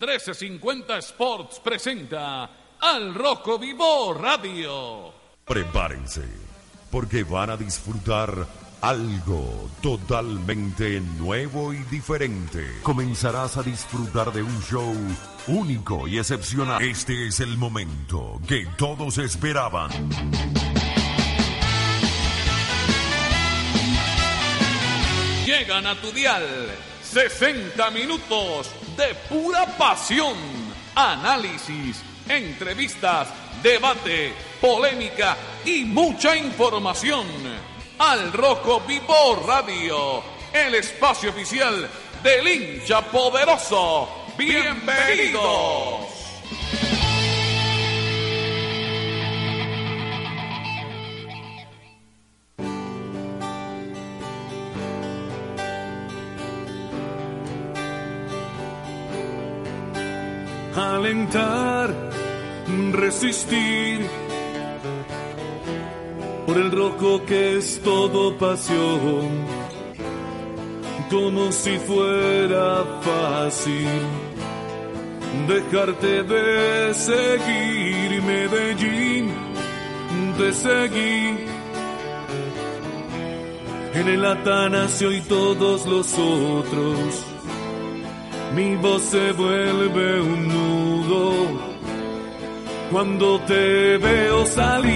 1350 Sports presenta al Roco Vivo Radio. Prepárense, porque van a disfrutar algo totalmente nuevo y diferente. Comenzarás a disfrutar de un show único y excepcional. Este es el momento que todos esperaban. Llegan a tu dial 60 minutos de pura pasión, análisis, entrevistas, debate, polémica y mucha información. Al Rojo Vivo Radio, el espacio oficial del hincha poderoso. Bienvenidos. Alentar, resistir por el rojo que es todo pasión, como si fuera fácil dejarte de seguir Medellín, de seguir. En el Atanasio y todos los otros mi voz se vuelve un nudo cuando te veo salir.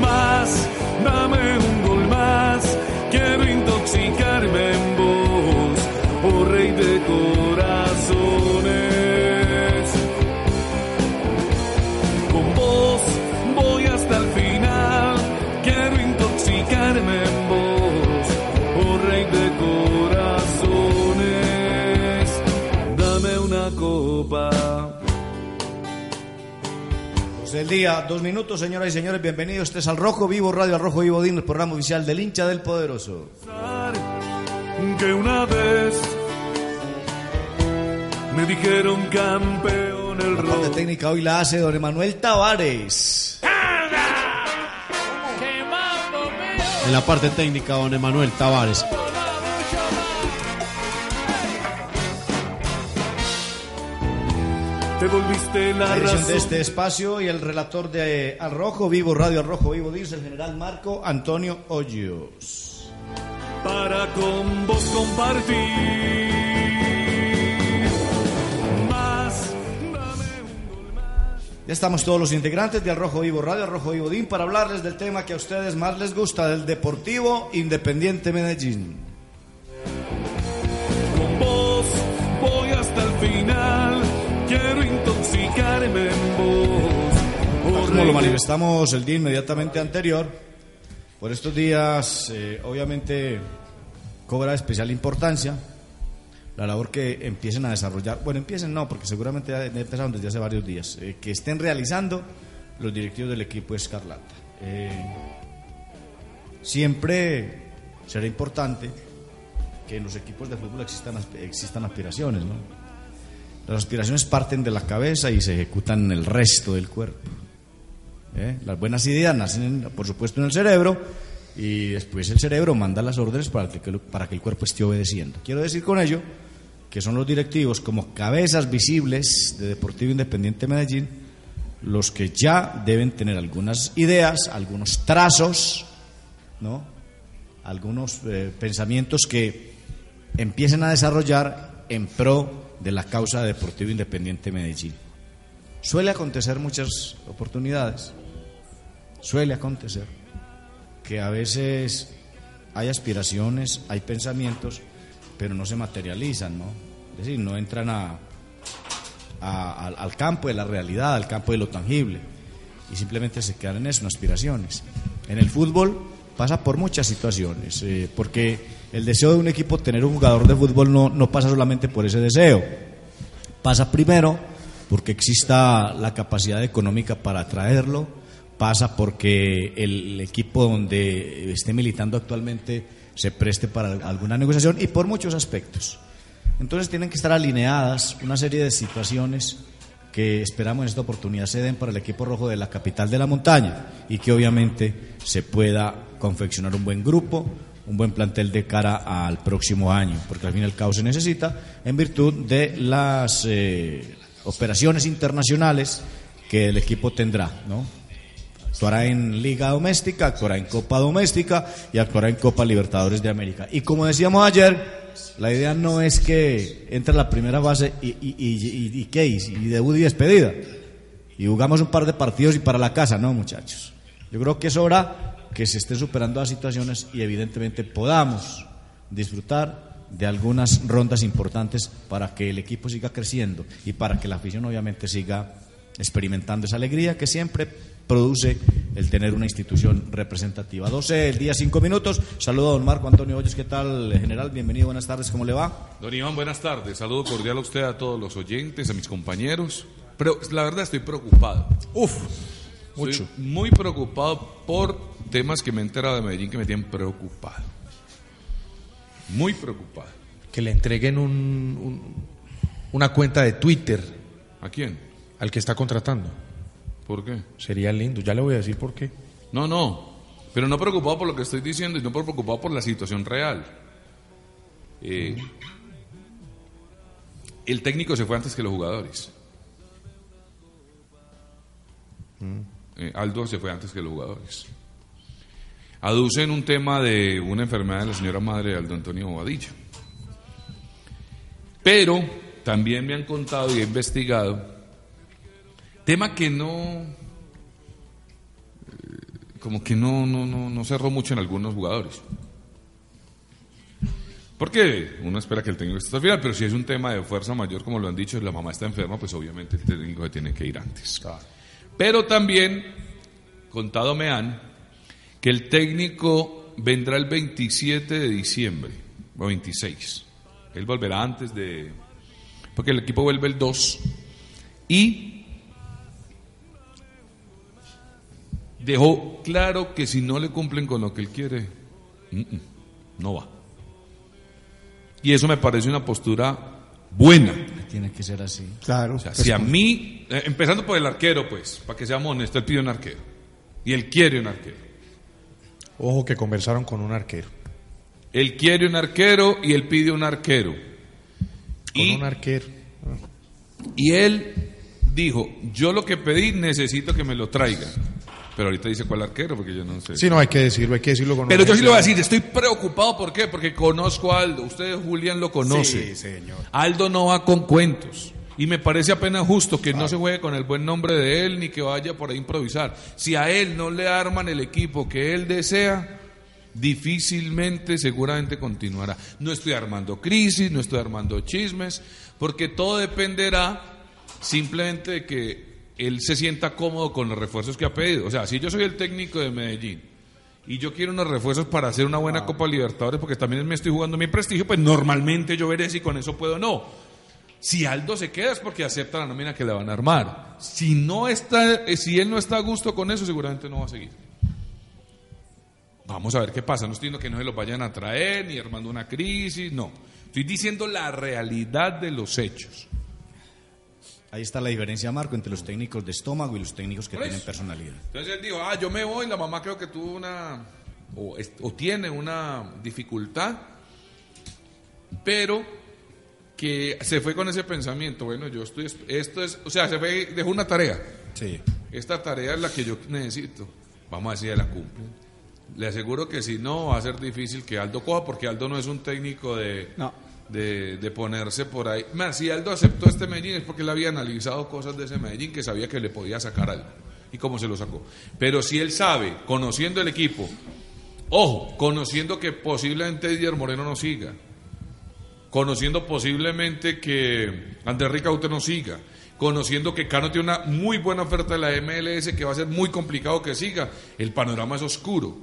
Más, dame un gol más, quiero intoxicarme en vos, oh rey de corazones. 12 del día, dos minutos, señoras y señores, bienvenidos. Este es al Rojo Vivo, Radio al Rojo Vivo Dino, el programa oficial del hincha del poderoso. Que una vez me dijeron campeón el rojo. La técnica hoy la hace don Emanuel Tavares. En la parte técnica, don Emanuel Tavares. Te volviste la La razón de este espacio y el relator de Al Rojo Vivo Radio, Al Rojo Vivo Dino, es el general Marco Antonio Hoyos. para con vos compartir. Más, dame un gol más. Ya estamos todos los integrantes de Al Rojo Vivo Radio, Al Rojo Vivo Din para hablarles del tema que a ustedes más les gusta, del Deportivo Independiente Medellín. Con vos voy hasta el final. Quiero intoxicarme en vos. oh Como lo manifestamos el día inmediatamente anterior, por estos días eh, obviamente cobra especial importancia la labor que empiecen a desarrollar, bueno, empiecen no, porque seguramente ya empezaron desde hace varios días, eh, que estén realizando los directivos del equipo Escarlata. Eh, siempre será importante que en los equipos de fútbol existan, existan aspiraciones, ¿no? Las aspiraciones parten de la cabeza y se ejecutan en el resto del cuerpo. ¿eh? Las buenas ideas nacen, en- por supuesto, en el cerebro y después el cerebro manda las órdenes para que, para que el cuerpo esté obedeciendo. Quiero decir con ello que son los directivos como cabezas visibles de Deportivo Independiente Medellín los que ya deben tener algunas ideas, algunos trazos, ¿no? algunos eh, pensamientos que empiecen a desarrollar en pro de la causa de Deportivo Independiente Medellín. Suele acontecer muchas oportunidades, suele acontecer que a veces hay aspiraciones, hay pensamientos, pero no se materializan, ¿no? Es decir, no entran a, al campo de la realidad, al campo de lo tangible, y simplemente se quedan en eso, en aspiraciones. En el fútbol pasa por muchas situaciones, eh, porque el deseo de un equipo tener un jugador de fútbol no, no pasa solamente por ese deseo, pasa primero porque exista la capacidad económica para atraerlo, pasa porque el equipo donde esté militando actualmente se preste para alguna negociación y por muchos aspectos. Entonces tienen que estar alineadas una serie de situaciones que esperamos en esta oportunidad se den para el equipo rojo de la capital de la montaña y que obviamente se pueda confeccionar un buen grupo, un buen plantel de cara al próximo año, porque al fin y al cabo se necesita en virtud de las eh, operaciones internacionales que el equipo tendrá, ¿no? Actuará en Liga Doméstica, actuará en Copa Doméstica y actuará en Copa Libertadores de América. Y como decíamos ayer, la idea no es que entre la primera fase y, y, y, y, y qué, y debut y despedida. Y jugamos un par de partidos y para la casa, no, muchachos. Yo creo que es hora que se estén superando las situaciones y evidentemente podamos disfrutar de algunas rondas importantes para que el equipo siga creciendo y para que la afición obviamente siga experimentando esa alegría que siempre produce el tener una institución representativa. 12, el día 5 minutos. Saludo a don Marco Antonio Hoyos. ¿Qué tal, general? Bienvenido, buenas tardes. ¿Cómo le va? Don Iván, buenas tardes. Saludo cordial a usted, a todos los oyentes, a mis compañeros. Pero la verdad estoy preocupado. Uf, Estoy mucho. muy preocupado por temas que me he enterado de Medellín que me tienen preocupado. Muy preocupado. Que le entreguen un, un- una cuenta de Twitter ¿A quién? al que está contratando. ¿Por qué? Sería lindo. Ya le voy a decir por qué. No, no. Pero no preocupado por lo que estoy diciendo y no preocupado por la situación real. Eh, el técnico se fue antes que los jugadores. Eh, Aldo se fue antes que los jugadores. Aducen un tema de una enfermedad de la señora madre de Aldo Antonio Bobadilla. Pero también me han contado y he investigado tema que no como que no, no, no, no cerró mucho en algunos jugadores. Porque uno espera que el técnico esté hasta el final, pero si es un tema de fuerza mayor, como lo han dicho, la mamá está enferma, pues obviamente el técnico se tiene que ir antes. Pero también, contado me han, que el técnico vendrá el 27 de diciembre, o 26. Él volverá antes de... Porque el equipo vuelve el 2. Y dejó claro que si no le cumplen con lo que él quiere, no va. Y eso me parece una postura buena. Tiene que ser así. Claro. O sea, si a mí, eh, empezando por el arquero, pues, para que seamos honestos, él pide un arquero. Y él quiere un arquero. Ojo que conversaron con un arquero. Él quiere un arquero y él pide un arquero. Con Y, un arquero. y él dijo, yo lo que pedí necesito que me lo traigan. Pero ahorita dice cuál arquero, porque yo no sé. Sí, no, hay que decirlo, hay que decirlo con Pero yo sí le voy a decir, estoy preocupado, ¿por qué? Porque conozco a Aldo, usted Julián lo conoce. Sí, señor. Aldo no va con cuentos. Y me parece apenas justo que no se juegue con el buen nombre de él ni que vaya por ahí a improvisar. Si a él no le arman el equipo que él desea, difícilmente, seguramente continuará. No estoy armando crisis, no estoy armando chismes, porque todo dependerá simplemente de que él se sienta cómodo con los refuerzos que ha pedido. O sea, si yo soy el técnico de Medellín y yo quiero unos refuerzos para hacer una buena Copa Libertadores, porque también me estoy jugando mi prestigio, pues normalmente yo veré si con eso puedo o no. Si Aldo se queda es porque acepta la nómina que le van a armar. Si no está, eh, si él no está a gusto con eso, seguramente no va a seguir. Vamos a ver qué pasa. No estoy diciendo que no se los vayan a traer ni armando una crisis, no. Estoy diciendo la realidad de los hechos. Ahí está la diferencia, Marco, entre los técnicos de estómago y los técnicos que tienen personalidad. Entonces él dijo, ah, yo me voy, la mamá creo que tuvo una, o, o tiene una dificultad, pero que se fue con ese pensamiento, bueno, yo estoy, esto es, o sea, se fue, dejó una tarea, Sí. esta tarea es la que yo necesito, vamos a decir, la cumple. Le aseguro que si no, va a ser difícil que Aldo coja, porque Aldo no es un técnico de, No. de, de ponerse por ahí. Más, si Aldo aceptó este Medellín es porque él había analizado cosas de ese Medellín que sabía que le podía sacar algo. ¿Y cómo se lo sacó? Pero si él sabe, conociendo el equipo, ojo, conociendo que posiblemente Didier Moreno no siga, conociendo posiblemente que Andrés Ricaute no siga, conociendo que Cano tiene una muy buena oferta de la MLS que va a ser muy complicado que siga, el panorama es oscuro.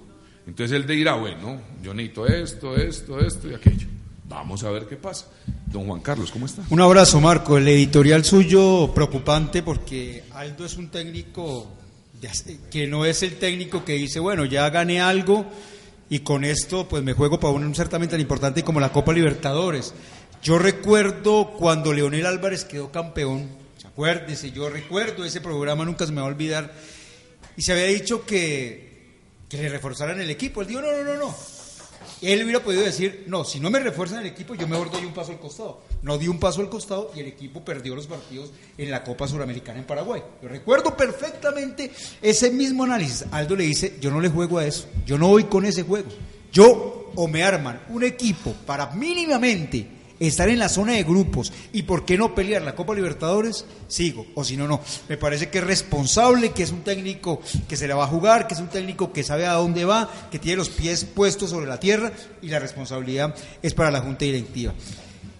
Entonces él dirá, bueno, yo necesito esto, esto, esto y aquello. Vamos a ver qué pasa. Don Juan Carlos, ¿cómo está? Un abrazo, Marco. El editorial suyo preocupante porque Aldo es un técnico de que no es el técnico que dice, bueno, ya gané algo y con esto pues me juego para un certamen tan importante como la Copa Libertadores. Yo recuerdo cuando Leonel Álvarez quedó campeón, acuérdese, yo recuerdo ese programa, nunca se me va a olvidar, y se había dicho que, que le reforzaran el equipo. Él dijo, no, no, no, no, Él hubiera podido decir, no, si no me refuerzan el equipo, yo mejor doy un paso al costado. No dio un paso al costado y el equipo perdió los partidos en la Copa Suramericana en Paraguay. Yo recuerdo perfectamente ese mismo análisis. Aldo le dice, yo no le juego a eso, yo no voy con ese juego. Yo o me arman un equipo para mínimamente estar en la zona de grupos y por qué no pelear la Copa Libertadores, sigo, o si no, no. Me parece que es responsable, que es un técnico que se la va a jugar, que es un técnico que sabe a dónde va, que tiene los pies puestos sobre la tierra y la responsabilidad es para la Junta Directiva.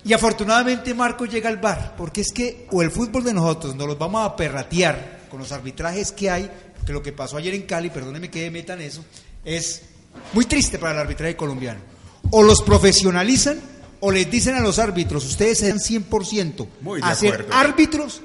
Y afortunadamente Marco llega al bar, porque es que o el fútbol de nosotros nos los vamos a perratear con los arbitrajes que hay, que lo que pasó ayer en Cali, perdónenme que metan eso, es muy triste para el arbitraje colombiano. O los profesionalizan o les dicen a los árbitros, ustedes sean 100% Muy de a ser acuerdo. árbitros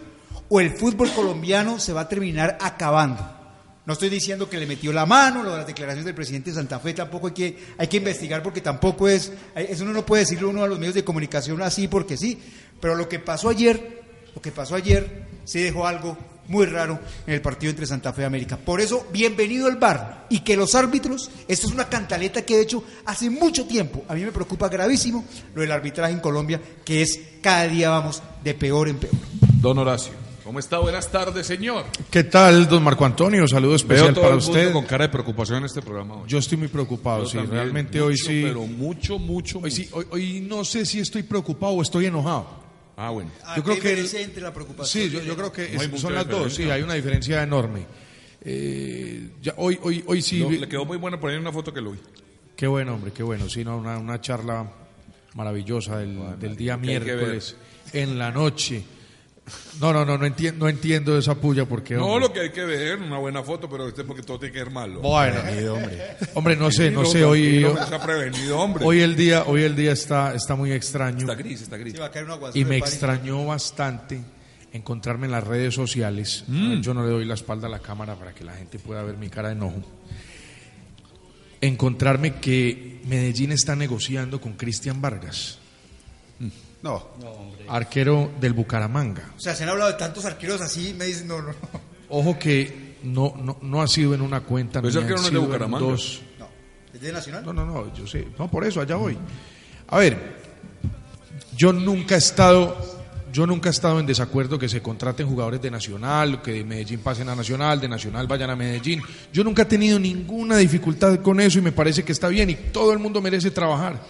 o el fútbol colombiano se va a terminar acabando. No estoy diciendo que le metió la mano, lo de las declaraciones del presidente de Santa Fe tampoco hay que, hay que investigar porque tampoco es, eso uno no puede decirle uno a los medios de comunicación así porque sí, pero lo que pasó ayer, lo que pasó ayer sí dejó algo muy raro en el partido entre Santa Fe y América. Por eso, bienvenido al bar y que los árbitros, esto es una cantaleta que he hecho hace mucho tiempo, a mí me preocupa gravísimo lo del arbitraje en Colombia, que es cada día vamos de peor en peor. Don Horacio, ¿cómo está? Buenas tardes, señor. ¿Qué tal, don Marco Antonio? Saludo Veo especial todo para el mundo usted. con cara de preocupación en este programa hoy. Yo estoy muy preocupado, Yo sí, realmente mucho, hoy sí. Pero mucho, mucho, Hoy, sí hoy, hoy no sé si estoy preocupado o estoy enojado. Ah, bueno. Yo creo que el- entre la preocupación. Sí, yo, yo creo que No es- son las dos, sí, hay una diferencia enorme. Eh, ya, hoy, hoy, hoy sí. No, le quedó muy bueno poner una foto que lo vi. Qué bueno, hombre, qué bueno. Sí, no, una, una charla maravillosa del, del día miércoles en la noche. No, no, no, no entiendo, no entiendo esa puya porque. No, hombre, lo que hay que ver, una buena foto, pero este porque todo tiene que ser malo. Bueno, hombre, no sé, no sé. Hoy, hombre. hoy el día, hoy el día está, está muy extraño. Está gris, está gris. Sí, va a caer un aguacero Y me extrañó bastante encontrarme en las redes sociales. Ver, Yo no le doy la espalda a la cámara para que la gente pueda ver mi cara de enojo. Encontrarme que Medellín está negociando con Cristian Vargas, No, arquero del Bucaramanga. O sea, se han hablado de tantos arqueros así, me dicen, no, no, no. Ojo que no, no, no ha sido en una cuenta. Pero ese arquero no es de Bucaramanga. dos. no. ¿Es de Nacional? No, no, no, yo sé. No, por eso, allá voy. A ver, yo nunca he estado, yo nunca he estado en desacuerdo que se contraten jugadores de Nacional, que de Medellín pasen a Nacional, de Nacional vayan a Medellín. Yo nunca he tenido ninguna dificultad con eso y me parece que está bien y todo el mundo merece trabajar.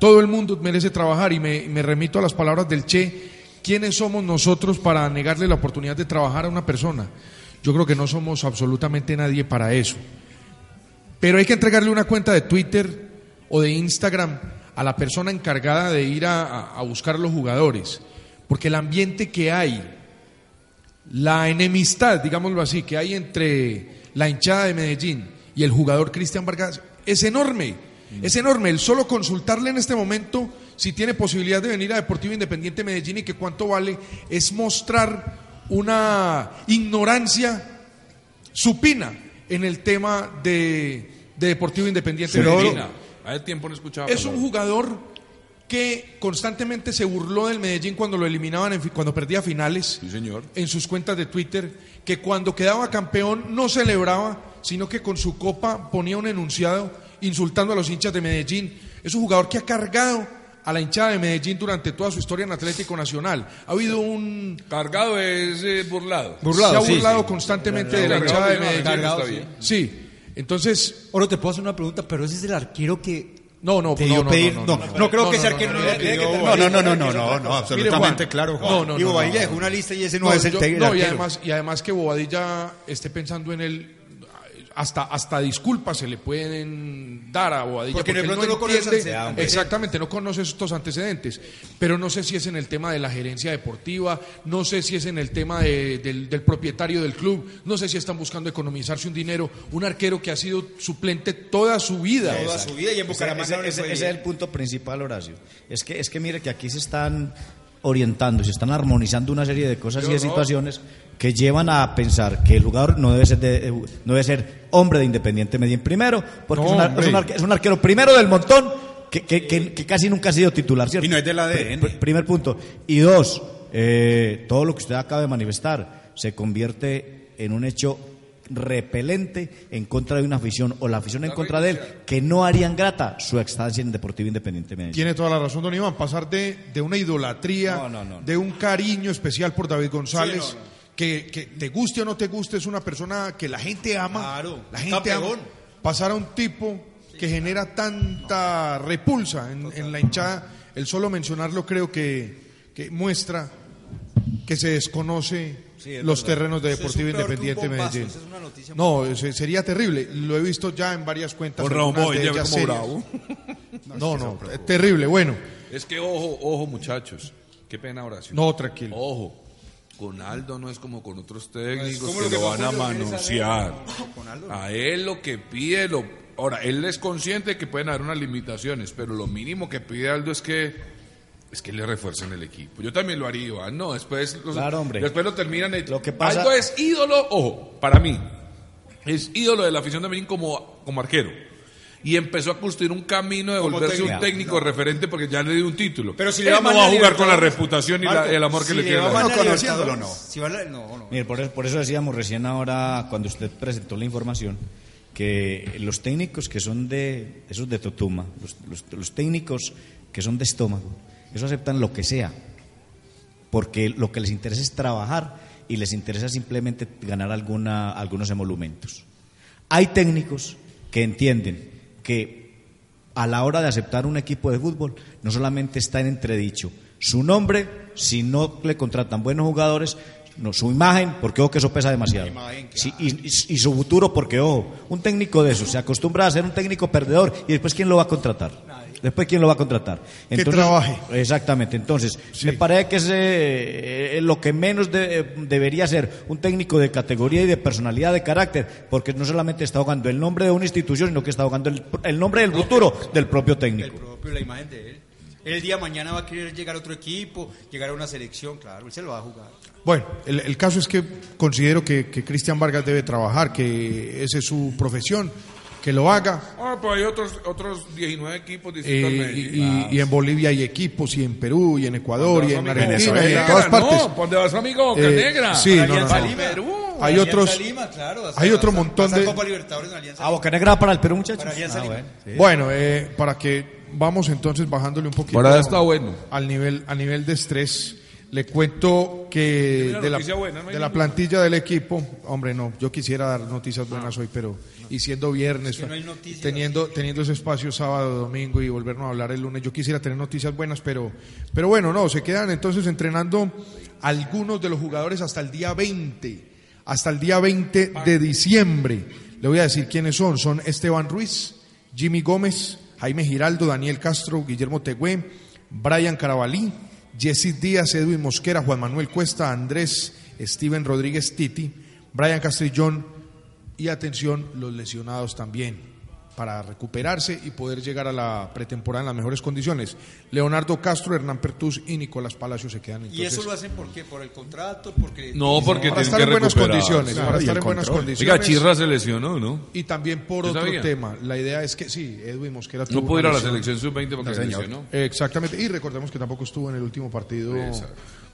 Todo el mundo merece trabajar y me, remito a las palabras del Che. ¿Quiénes somos nosotros para negarle la oportunidad de trabajar a una persona? Yo creo que no somos absolutamente nadie para eso. Pero hay que entregarle una cuenta de Twitter o de Instagram a la persona encargada de ir a, a- a buscar los jugadores. Porque el ambiente que hay, la enemistad, digámoslo así, que hay entre la hinchada de Medellín y el jugador Cristian Vargas es enorme. Es enorme. El solo consultarle en este momento si tiene posibilidad de venir a Deportivo Independiente Medellín y que cuánto vale es mostrar una ignorancia supina en el tema de, de Deportivo Independiente Pero, Medellín. Hace tiempo no escuchaba. Es un jugador que constantemente se burló del Medellín cuando lo eliminaban, en cuando perdía finales Sí, señor. en sus cuentas de Twitter, que cuando quedaba campeón no celebraba, sino que con su copa ponía un enunciado insultando a los hinchas de Medellín. Es un jugador que ha cargado a la hinchada de Medellín durante toda su historia en Atlético Nacional. Ha habido un... Cargado es eh, burlado. se ha sí, burlado sí. constantemente de la hinchada de Medellín. cargado, sí. bien. Sí, entonces... Oro, te puedo hacer una pregunta, pero ese es el arquero que No, no, no, pedir. no, No, no, no, no, creo no, que ese no, arquero no, no, no, no, no, no, no, no, no, no, absolutamente Juan, claro, Juan. no, no, Y no, Bobadilla no, dejó una lista y ese no, No, es el no, y además, y además que Bobadilla esté pensando en él, hasta, hasta disculpas se le pueden dar a Bobadilla. Porque de él pronto no conoce entiende- antecedentes. Exactamente, no conoce estos antecedentes. Pero no sé si es en el tema de la gerencia deportiva, no sé si es en el tema de- del, del propietario del club, no sé si están buscando economizarse un dinero. Un arquero que ha sido suplente toda su vida. Toda su vida y en Bucaramanga ese- no ese- ese es el punto principal, Horacio. Es que, es que mire que aquí se están orientando, se están armonizando una serie de cosas y de situaciones que llevan a pensar que el jugador no debe ser, de- eh, no debe ser hombre de Independiente Medellín primero, porque No, es, un ar- hombre. es un arque- es un arquero primero del montón que, que- que- que casi nunca ha sido titular, ¿cierto? Y no es del ADN. Pr- primer punto. Y dos, eh, todo lo que usted acaba de manifestar se convierte en un hecho repelente en contra de una afición o la afición en contra de él que no harían grata su estancia en Deportivo Independiente Medellín. Tiene toda la razón, don Iván. Pasar de, de una idolatría, No, no, no, no. de un cariño especial por David González, Sí, no, no. Que, que te guste o no te guste, es una persona que la gente ama. Claro, la un gente ama. Pasar a un tipo que genera tanta repulsa en, en la hinchada, el solo mencionarlo creo que, que muestra que se desconoce Sí, los verdad. terrenos de es Deportivo Independiente bombazo, Medellín. eso es una noticia No, ese- sería terrible. Lo he visto ya en varias cuentas. Con Ramón de ya ellas como bravo. No, no, es terrible. Bueno, Es que ojo, ojo muchachos. Qué pena oración. no, tranquilo. Ojo. Con Aldo no es como con otros técnicos como que lo que lo van a no. A él lo que pide, lo... ahora, él es consciente que pueden haber unas limitaciones, pero lo mínimo que pide Aldo es que es que le refuercen el equipo. Yo también lo haría, Iván. No, después, los- Claro, hombre. después lo terminan. y- Lo que pasa- Aldo es ídolo, ojo, para mí, es ídolo de la afición de Medellín como, como arquero. Y empezó a construir un camino de volverse un técnico. técnico referente porque ya le dio un título. Pero si le va no va a jugar con la reputación y la- el amor que si le tiene. No, Libertadores, no. si va la- no, no. Mire, por, por eso decíamos recién ahora, cuando usted presentó la información, que los técnicos que son de, esos de Totuma, los, los- los técnicos que son de estómago, eso aceptan lo que sea, porque lo que les interesa es trabajar y les interesa simplemente ganar alguna, algunos emolumentos. Hay técnicos que entienden que a la hora de aceptar un equipo de fútbol no solamente está en entredicho su nombre, si no le contratan buenos jugadores, no, su imagen, porque ojo que eso pesa demasiado. imagen, Sí, y, y- y su futuro, porque ojo, un técnico de esos se acostumbra a ser un técnico perdedor y después ¿quién lo va a contratar? Después ¿quién lo va a contratar? Que trabaje. Exactamente, entonces me parece que es eh, eh, lo que menos de- eh, debería ser un técnico de categoría y de personalidad, de carácter, porque no solamente está ahogando el nombre de una institución, sino que está ahogando el, el nombre del futuro del propio El técnico. propio, la imagen de él. Él el día de mañana va a querer llegar a otro equipo, llegar a una selección, claro, él se lo va a jugar. Bueno, el, el caso es que considero que, que Cristian Vargas debe trabajar, que esa es su profesión, que lo haga. Ah, pero hay otros, otros 19 equipos Eh, distintos. al y, Medellín. y- y en Bolivia hay equipos, y en Perú, y en Ecuador, y en Amigo Argentina, Boca y en Negra, todas partes. No, ¿pa' ¿dónde vas, amigo? Boca Eh, Negra. sí, no, no, no. Perú. Hay Alianza otros- Lima, claro, hasta- hay otro hasta- montón de- Copa Libertadores en Alianza Ah. Boca Negra para el Perú, muchachos. Para Ah, bueno, sí. Bueno, eh, para que vamos entonces bajándole un poquito Ahora está bueno. al nivel a nivel de estrés. Le cuento que de la, buena, no de la plantilla del equipo, hombre, no, yo quisiera dar noticias buenas hoy, pero y siendo viernes, que no hay noticias. teniendo teniendo ese espacio sábado, domingo y volvernos a hablar el lunes, yo quisiera tener noticias buenas, pero pero bueno, no, se quedan entonces entrenando algunos de los jugadores hasta el día 20, hasta el día 20 de diciembre. Le voy a decir quiénes son, son Esteban Ruiz, Jimmy Gómez, Jaime Giraldo, Daniel Castro, Guillermo Tegüé, Brian Carabalí, Jesse Díaz, Edwin Mosquera, Juan Manuel Cuesta, Andrés, Steven Rodríguez Titi, Brian Castrillón y atención, los lesionados también para recuperarse y poder llegar a la pretemporada en las mejores condiciones. Leonardo Castro, Hernán Pertús y Nicolás Palacio se quedan entonces ¿Y eso lo hacen por qué? ¿Por el contrato? Porque No, porque para tienen estar que en buenas recuperar. condiciones, Claro, para estar en buenas condiciones. Oiga, Chirra se lesionó, ¿no? Y también por otro sabía. tema, la idea es que sí, Edwin Mosquera tuvo No pudo ir a la selección sub-20 porque se lesionó. Exactamente, y recordemos que tampoco estuvo en el último partido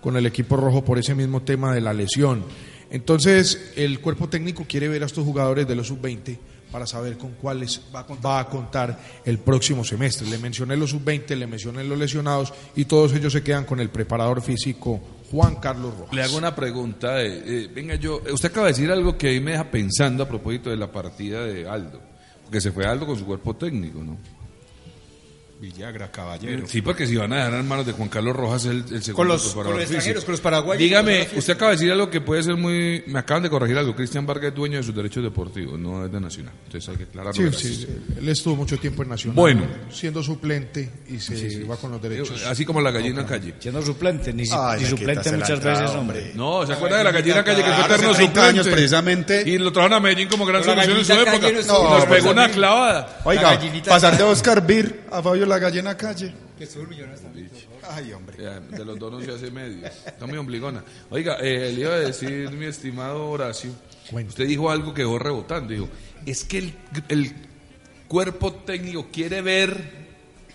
con el equipo rojo por ese mismo tema de la lesión. Entonces, el cuerpo técnico quiere ver a estos jugadores de los sub-20 para saber con cuáles va a, contar el próximo semestre. Le mencioné los sub-20, le mencioné los lesionados y todos ellos se quedan con el preparador físico Juan Carlos Rojas. Le hago una pregunta. eh, eh, venga, yo, usted acaba de decir algo que ahí me deja pensando a propósito de la partida de Aldo. Porque se fue Aldo con su cuerpo técnico, ¿no? Villagra, caballero. Sí, porque si van a dejar en manos de Juan Carlos Rojas el, el segundo Con los- preparador con los físico. extranjeros, con los paraguayos, Dígame, con usted acaba de decir algo que puede ser muy... Me acaban de corregir algo. Cristian Vargas es dueño de sus derechos deportivos, no es de Nacional. Entonces hay que aclararlo. Sí, sí, él estuvo mucho tiempo en Nacional. Bueno. Siendo suplente y se va con los derechos. Así como la gallina calle. Siendo suplente, ni, Ay, ni suplente muchas entrada, veces, hombre. No, ¿se acuerda de la gallina calle que fue eterno hace 30 suplente? años precisamente. Y lo trajeron a Medellín como gran solución en su época. nos no, pegó una clavada. Oiga, pasar de. Oscar Bir a Fabio la gallina calle. Que millonario también. Ay, hombre. Ya, De los dos no se hace medio. Está muy ombligona. Oiga, eh, le iba a decir, mi estimado Horacio, usted dijo algo que dejó rebotando. Dijo, es que el, el cuerpo técnico quiere ver,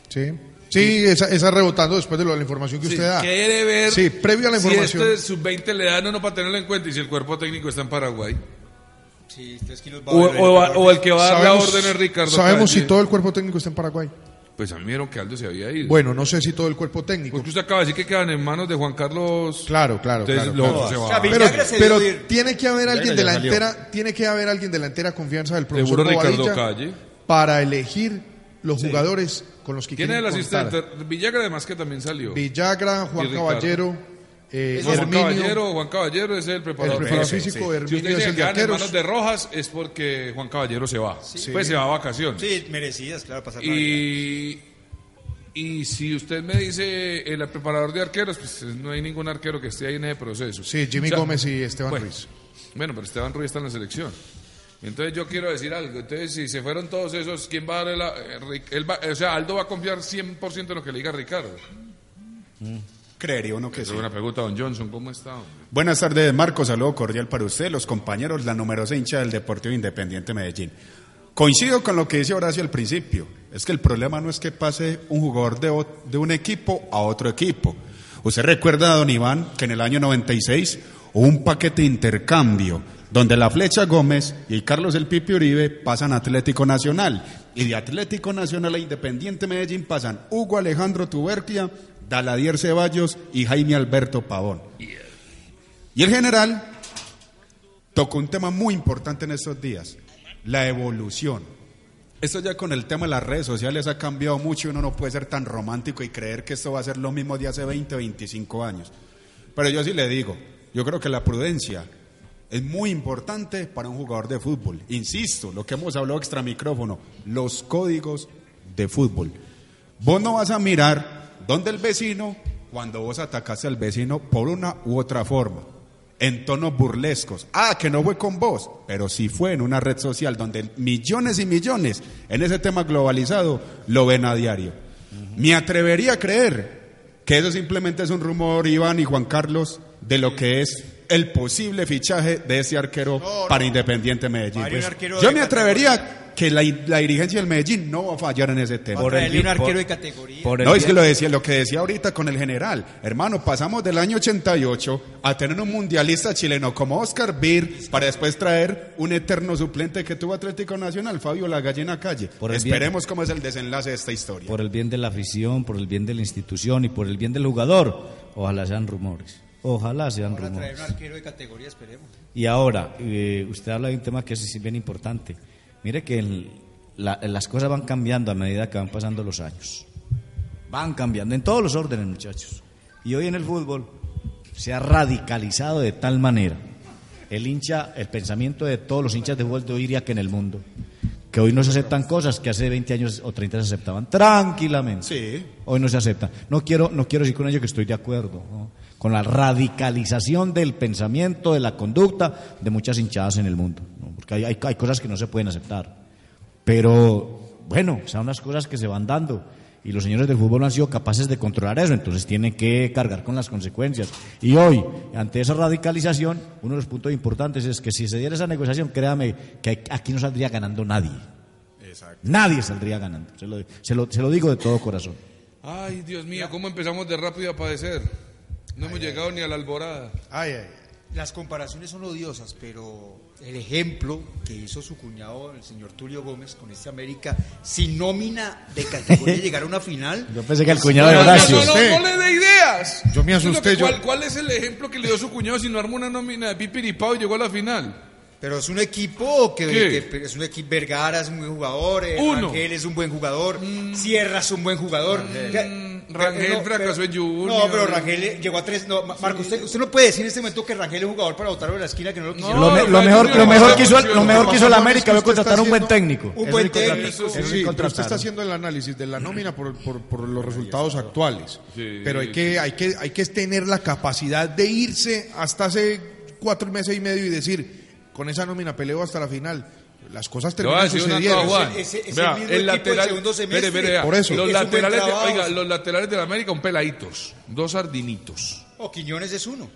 Sí, sí esa, esa rebotando después de lo- la información que sí, usted da. quiere ver Sí, previo a la información. si este sub-20 le dan o no para tenerlo en cuenta y si el cuerpo técnico está en Paraguay. Sí, tres kilos va a O, volver o- o el que va a dar la orden es Ricardo Sabemos Calle. si todo el cuerpo técnico está en Paraguay. Pues a mí me dijeron que Aldo se había ido. Bueno, no sé si todo el cuerpo técnico. Porque usted acaba de decir que quedan en manos de Juan Carlos. Claro, claro, Entonces, claro, claro. se va. O sea, Pero, tiene que haber alguien de la salió. entera, tiene que haber alguien de la entera confianza del profesor Seguro Ricardo Calle. para elegir los jugadores con los que ¿Quién es el quieren contar. asistente? Villagra además que también salió. Villagra, Juan. Caballero, eh, Juan Herminio, Caballero, Juan Caballero es el preparador, el preparador físico. Si Herminio usted es el que en manos de Rojas es porque Juan Caballero se va. Pues se va a vacaciones. Sí, merecidas, claro, pasar. Y, y si usted me dice el preparador de arqueros, pues no hay ningún arquero que esté ahí en ese proceso. Sí, Jimmy O sea, Gómez y Esteban bueno, Ruiz. Bueno, pero Esteban Ruiz está en la selección. Entonces yo quiero decir algo. Entonces, si se fueron todos esos, ¿quién va a darle la... eh, Ric- él va- o sea, Aldo va a confiar 100% en lo que le diga Ricardo. Creería uno que Esa sí. es una pregunta, don Johnson. ¿Cómo está? hombre? Buenas tardes, Marco. Saludo cordial para usted, los compañeros, la numerosa hincha del Deportivo Independiente Medellín. Coincido con lo que dice Horacio al principio. Es que el problema no es que pase un jugador de, de un equipo a otro equipo. Usted recuerda, don Iván, que en el año 96 hubo un paquete de intercambio donde la Flecha Gómez y Carlos El Pipi Uribe pasan a Atlético Nacional. Y de Atlético Nacional a Independiente Medellín pasan Hugo Alejandro Tuberquia, Daladier Ceballos y Jaime Alberto Pavón. Y el general tocó un tema muy importante en estos días, la evolución. Esto ya con el tema de las redes sociales ha cambiado mucho y uno no puede ser tan romántico y creer que esto va a ser lo mismo de hace 20, 25 años. Pero yo sí le digo, yo creo que la prudencia es muy importante para un jugador de fútbol. Insisto, lo que hemos hablado extra micrófono, los códigos de fútbol. Vos no vas a mirar dónde el vecino, cuando vos atacaste al vecino por una u otra forma, en tonos burlescos. Ah, que no fue con vos, pero sí fue en una red social donde millones y millones en ese tema globalizado lo ven a diario. Me atrevería a creer que eso simplemente es un rumor, Iván y Juan Carlos, de lo que es el posible fichaje de ese arquero para Independiente Medellín. Pues, yo me atrevería que la, la dirigencia del Medellín no va a fallar en ese tema. Por el un arquero por- de categoría. Por el No, es que lo decía, lo que decía ahorita con el general. Hermano, pasamos del año 88 a tener un mundialista chileno como Oscar Bir para después traer un eterno suplente que tuvo Atlético Nacional, Fabio La Gallina Calle. Por el bien. Esperemos cómo es el desenlace de esta historia. por el bien de la afición, por el bien de la institución y por el bien del jugador. Ojalá sean rumores. Ojalá sean Van a traer rumores. un arquero de categoría, esperemos. Y ahora, eh, usted habla de un tema que es bien importante. Mire que el- la- las cosas van cambiando a medida que van pasando los años. Van cambiando en todos los órdenes, muchachos. Y hoy en el fútbol se ha radicalizado de tal manera el hincha, el pensamiento de todos los hinchas de fútbol de hoy diría que en el mundo, que hoy no se aceptan cosas que hace 20 años o 30 se aceptaban tranquilamente. Sí. Hoy no se acepta. No quiero, no quiero decir con ello que estoy de acuerdo ¿no? Con la radicalización del pensamiento, de la conducta de muchas hinchadas en el mundo, ¿no? porque hay, hay, hay cosas que no se pueden aceptar. Pero bueno, son las cosas que se van dando y los señores del fútbol no han sido capaces de controlar eso, entonces tienen que cargar con las consecuencias. Y hoy, ante esa radicalización, uno de los puntos importantes es que si se diera esa negociación, créame que aquí no saldría ganando nadie. Nadie saldría ganando, se lo, se lo- se lo digo de todo corazón. Ay, Dios mío, ¿cómo empezamos de rápido a padecer? No hemos llegado ni a la alborada. Ay, ay. Las comparaciones son odiosas, pero el ejemplo que hizo su cuñado, el señor Tulio Gómez, con este América, sin nómina de categoría llegar a una final. Yo pensé que el cuñado de No, no, Horacio. no, no, usted. no le dé ideas. Yo me asusté, que- yo- ¿cuál, cuál es el ejemplo que le dio su cuñado si no armó una nómina de pipiripao y llegó a la final? Pero es un equipo que, es un equipo Vergara es un buen jugador, eh, Uno. Rangel es un buen jugador, Sierra es un buen jugador. Mm, Rangel fracasó en Junior. No, pero Rangel eh, llegó a tres. No, Ma- Marco, usted, usted no puede decir en este momento que Rangel es un jugador para botarlo de la esquina que no lo quisieron. Lo, me- No, lo no, mejor, no, lo no, mejor no, que hizo, el- no, lo mejor que hizo la no, América no, fue contratar un buen técnico. un buen técnico. sí pero usted está haciendo el análisis de la nómina por, por- por los resultados actuales. pero hay que, hay, que, hay que tener la capacidad de irse hasta hace cuatro meses y medio y decir, con esa nómina peleo hasta la final. Las cosas una sucediendo. cosa, Juan. Ese- ese Vea, mismo el lateral, segundo semestre. Por eso. Los Es laterales, de, oiga, los laterales de la América, un peladitos, dos sardinitos. O Quiñones es uno.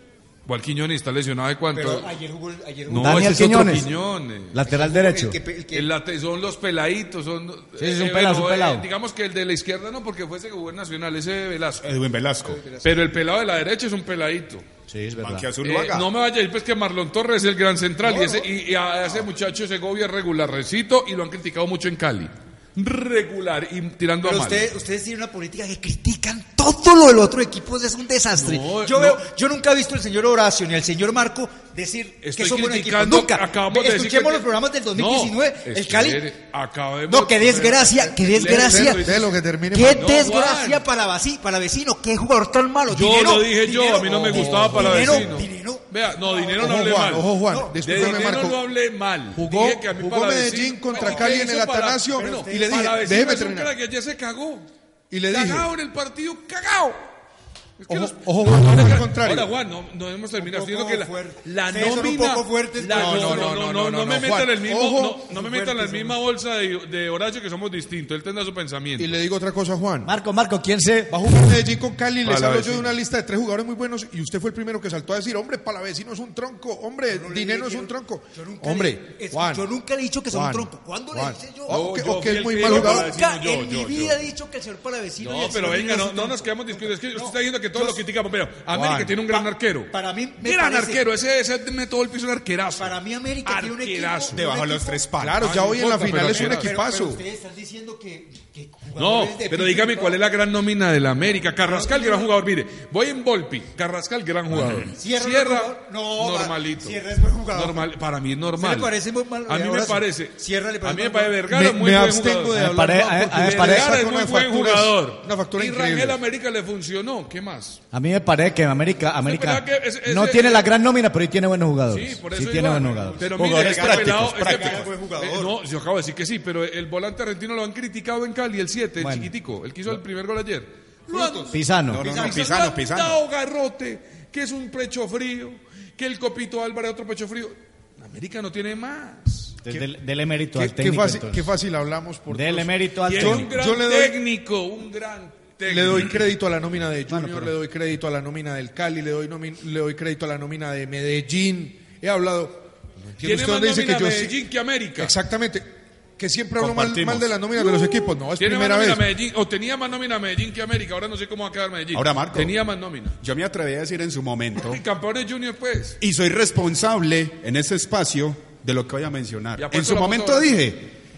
Igual Quiñones está lesionado de cuánto. Pero ayer jugó. Ayer jugó no, Daniel ese es otro Quiñones. Lateral derecho. el que- el que- El late- son los peladitos, son... Sí, es un pelado, es un bueno, pelado. digamos que el de la izquierda no, porque fue ese que jugó en Nacional, ese Velasco. Edwin Velasco. Pero el pelado de la derecha es un peladito. Sí, es verdad. Eh, no me vaya a ir, pues que Marlon Torres es el gran central y, ese, y, y a ese muchacho Segovia es regular, recito, y lo han criticado mucho en Cali. Regular y tirando Pero a mal. usted- ustedes tienen una política que critican todo lo del otro equipo, es un desastre. No, yo, no. veo, yo nunca he visto al señor Horacio ni al señor Marco decir Estoy que son equipos. criticando, Nunca. acabamos de decir Escuchemos que- los programas del 2019. No, el Cali. espere, acabemos- No, qué desgracia, qué desgracia. Leo, De lo que termine. Qué No, desgracia Juan. para, vaci- para vecino, qué jugador tan malo. Yo Dinero, lo dije yo, dinero, a mí no me gustaba para dinero, vecino. dinero. Vea, no, dinero no Ojo hablé Juan, mal. ojo Juan, de discúlpeme dinero Marco. no hablé mal. Jugó- Dije que a mí jugó para Medellín vecino- contra Bueno, Cali ¿qué en el hizo para- Atanasio? Y le dije, para vecino déjeme es un terminar. que ayer se cagó. Y le dije, Cagado en el partido, cagado. Es que Ojo, los- ojo, Juan, vamos al contrario. Ahora, Juan, no, no hemos terminado. Un Estoy diciendo que la, fuerte. la son un nómina. poco fuertes, la- no, no, no, no, no, me no, metan el mismo, ojo. no, no me metan la misma bolsa de, de Horacio que somos distintos. Él tendrá su pensamiento. Y le digo otra cosa, Juan. Marco, Marco, ¿quién se Va a jugar Medellín con Cali, les hablo yo de una lista de tres jugadores muy buenos y usted fue el primero que saltó a decir, hombre, Palavecino es un tronco, hombre, no Dinero es un tronco. yo nunca Hombre, es- Juan. yo nunca le he dicho que son Juan, tronco. ¿Cuándo le hice yo? O que, es muy mal jugador. Nunca en mi vida he dicho que el señor Palavecino No, pero venga, no, no nos quedamos discutiendo. Es que usted No, está diciendo que todos yo- lo criticamos. Pero América tiene un gran arquero. Para mí me gran parece- arquero. Ese, ese todo el piso un arquerazo. Para mí América tiene un equipo... Debajo de los tres palos. Claro, ya hoy en la final es un equipazo. pero ustedes están diciendo que, que No, de pero dígame cuál es la gran nómina del América. Carrascal, gran jugador. Mire, voy en Volpi. Carrascal, gran jugador. Sierra. No, normalito. Sierra es buen jugador. Normal, para mí es ¿Se normal. parece muy mal? A mí me parece. Sierra le parece A mí me parece. Vergara, Me- muy me buen jugador. de Vergara parece- Vergara es muy buen jugador. Una factura y increíble. Rangel América le funcionó. ¿Qué más? A mí me parece que América, América que ese- ese- no tiene la gran nómina, pero sí tiene buenos jugadores. Sí, por Sí eso tiene iba. buenos jugadores. Pero Jugadores mire, este prácticos, pelado- este prácticos. Buen jugador. eh, no, yo acabo de decir que sí, pero el volante argentino lo han criticado en Cali, el 7, el Bueno. chiquitico, el que hizo el primer gol ayer. Han- Pisano. No, no, Pisano, no, Pisano, Pisano. garrote, que es un pecho frío, que el Copito Álvarez otro pecho frío. América no tiene más. Del, dele mérito Qué, al qué técnico. fácil, entonces. qué fácil hablamos por Dele Dios. mérito al Tiene un técnico. gran Yo le doy- técnico, un gran técnico. Le doy crédito a la nómina de Junior, le doy crédito a la nómina del Cali, le doy, nomi- le doy crédito a la nómina de Medellín. He hablado. No Tiene usted más dónde dice que yo sí- Medellín que América. Exactamente. Que siempre hablo mal, mal de las nóminas de los equipos. No, es Tiene primera más vez. Medellín, o tenía más nómina Medellín que América, ahora no sé cómo va a quedar Medellín. Ahora, Marco. Tenía más nómina. Yo me atreví a decir en su momento, Y campeones Junior, pues. y soy responsable en ese espacio de lo que voy a mencionar. En su momento dije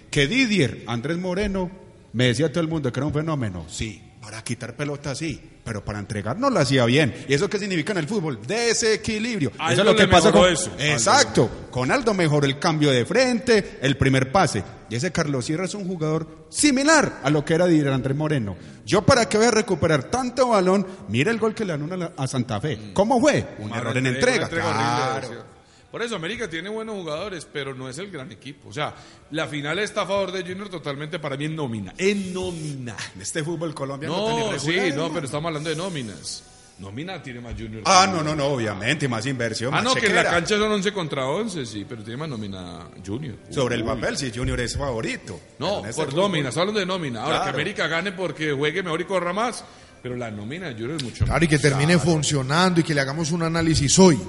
que Didier, Andrés Moreno, me decía todo el mundo que era un fenómeno. Sí, para quitar pelota sí, pero para entregar no lo hacía bien. ¿Y eso qué significa en el fútbol? Desequilibrio. Aldo eso es lo que pasa con eso. Exacto. Con Aldo mejoró el cambio de frente, el primer pase. Y ese Carlos Sierra es un jugador similar a lo que era Didier Andrés Moreno. Yo para que voy a recuperar tanto balón, mira el gol que le dan a la- Santa Fe. ¿Cómo fue? Un error en entrega, entrega. claro. Por eso América tiene buenos jugadores, pero no es el gran equipo. O sea, la final está a favor de Junior totalmente para mí en nómina. En nómina. En este fútbol colombiano tan No, irregular, sí, no, pero estamos hablando de nóminas. Nómina tiene más Junior. Ah, no, no, no, obviamente, más inversión. Ah, más no, que en la cancha son 11 contra 11, sí, pero tiene más nómina Junior. Sobre el Uy. papel, sí, Junior es favorito. No, este por fútbol- nómina, estoy hablando de nómina. Ahora, que Claro. América gane porque juegue mejor y corra más, pero la nómina de Junior es mucho más. Claro, y que termine funcionando y que le hagamos un análisis hoy.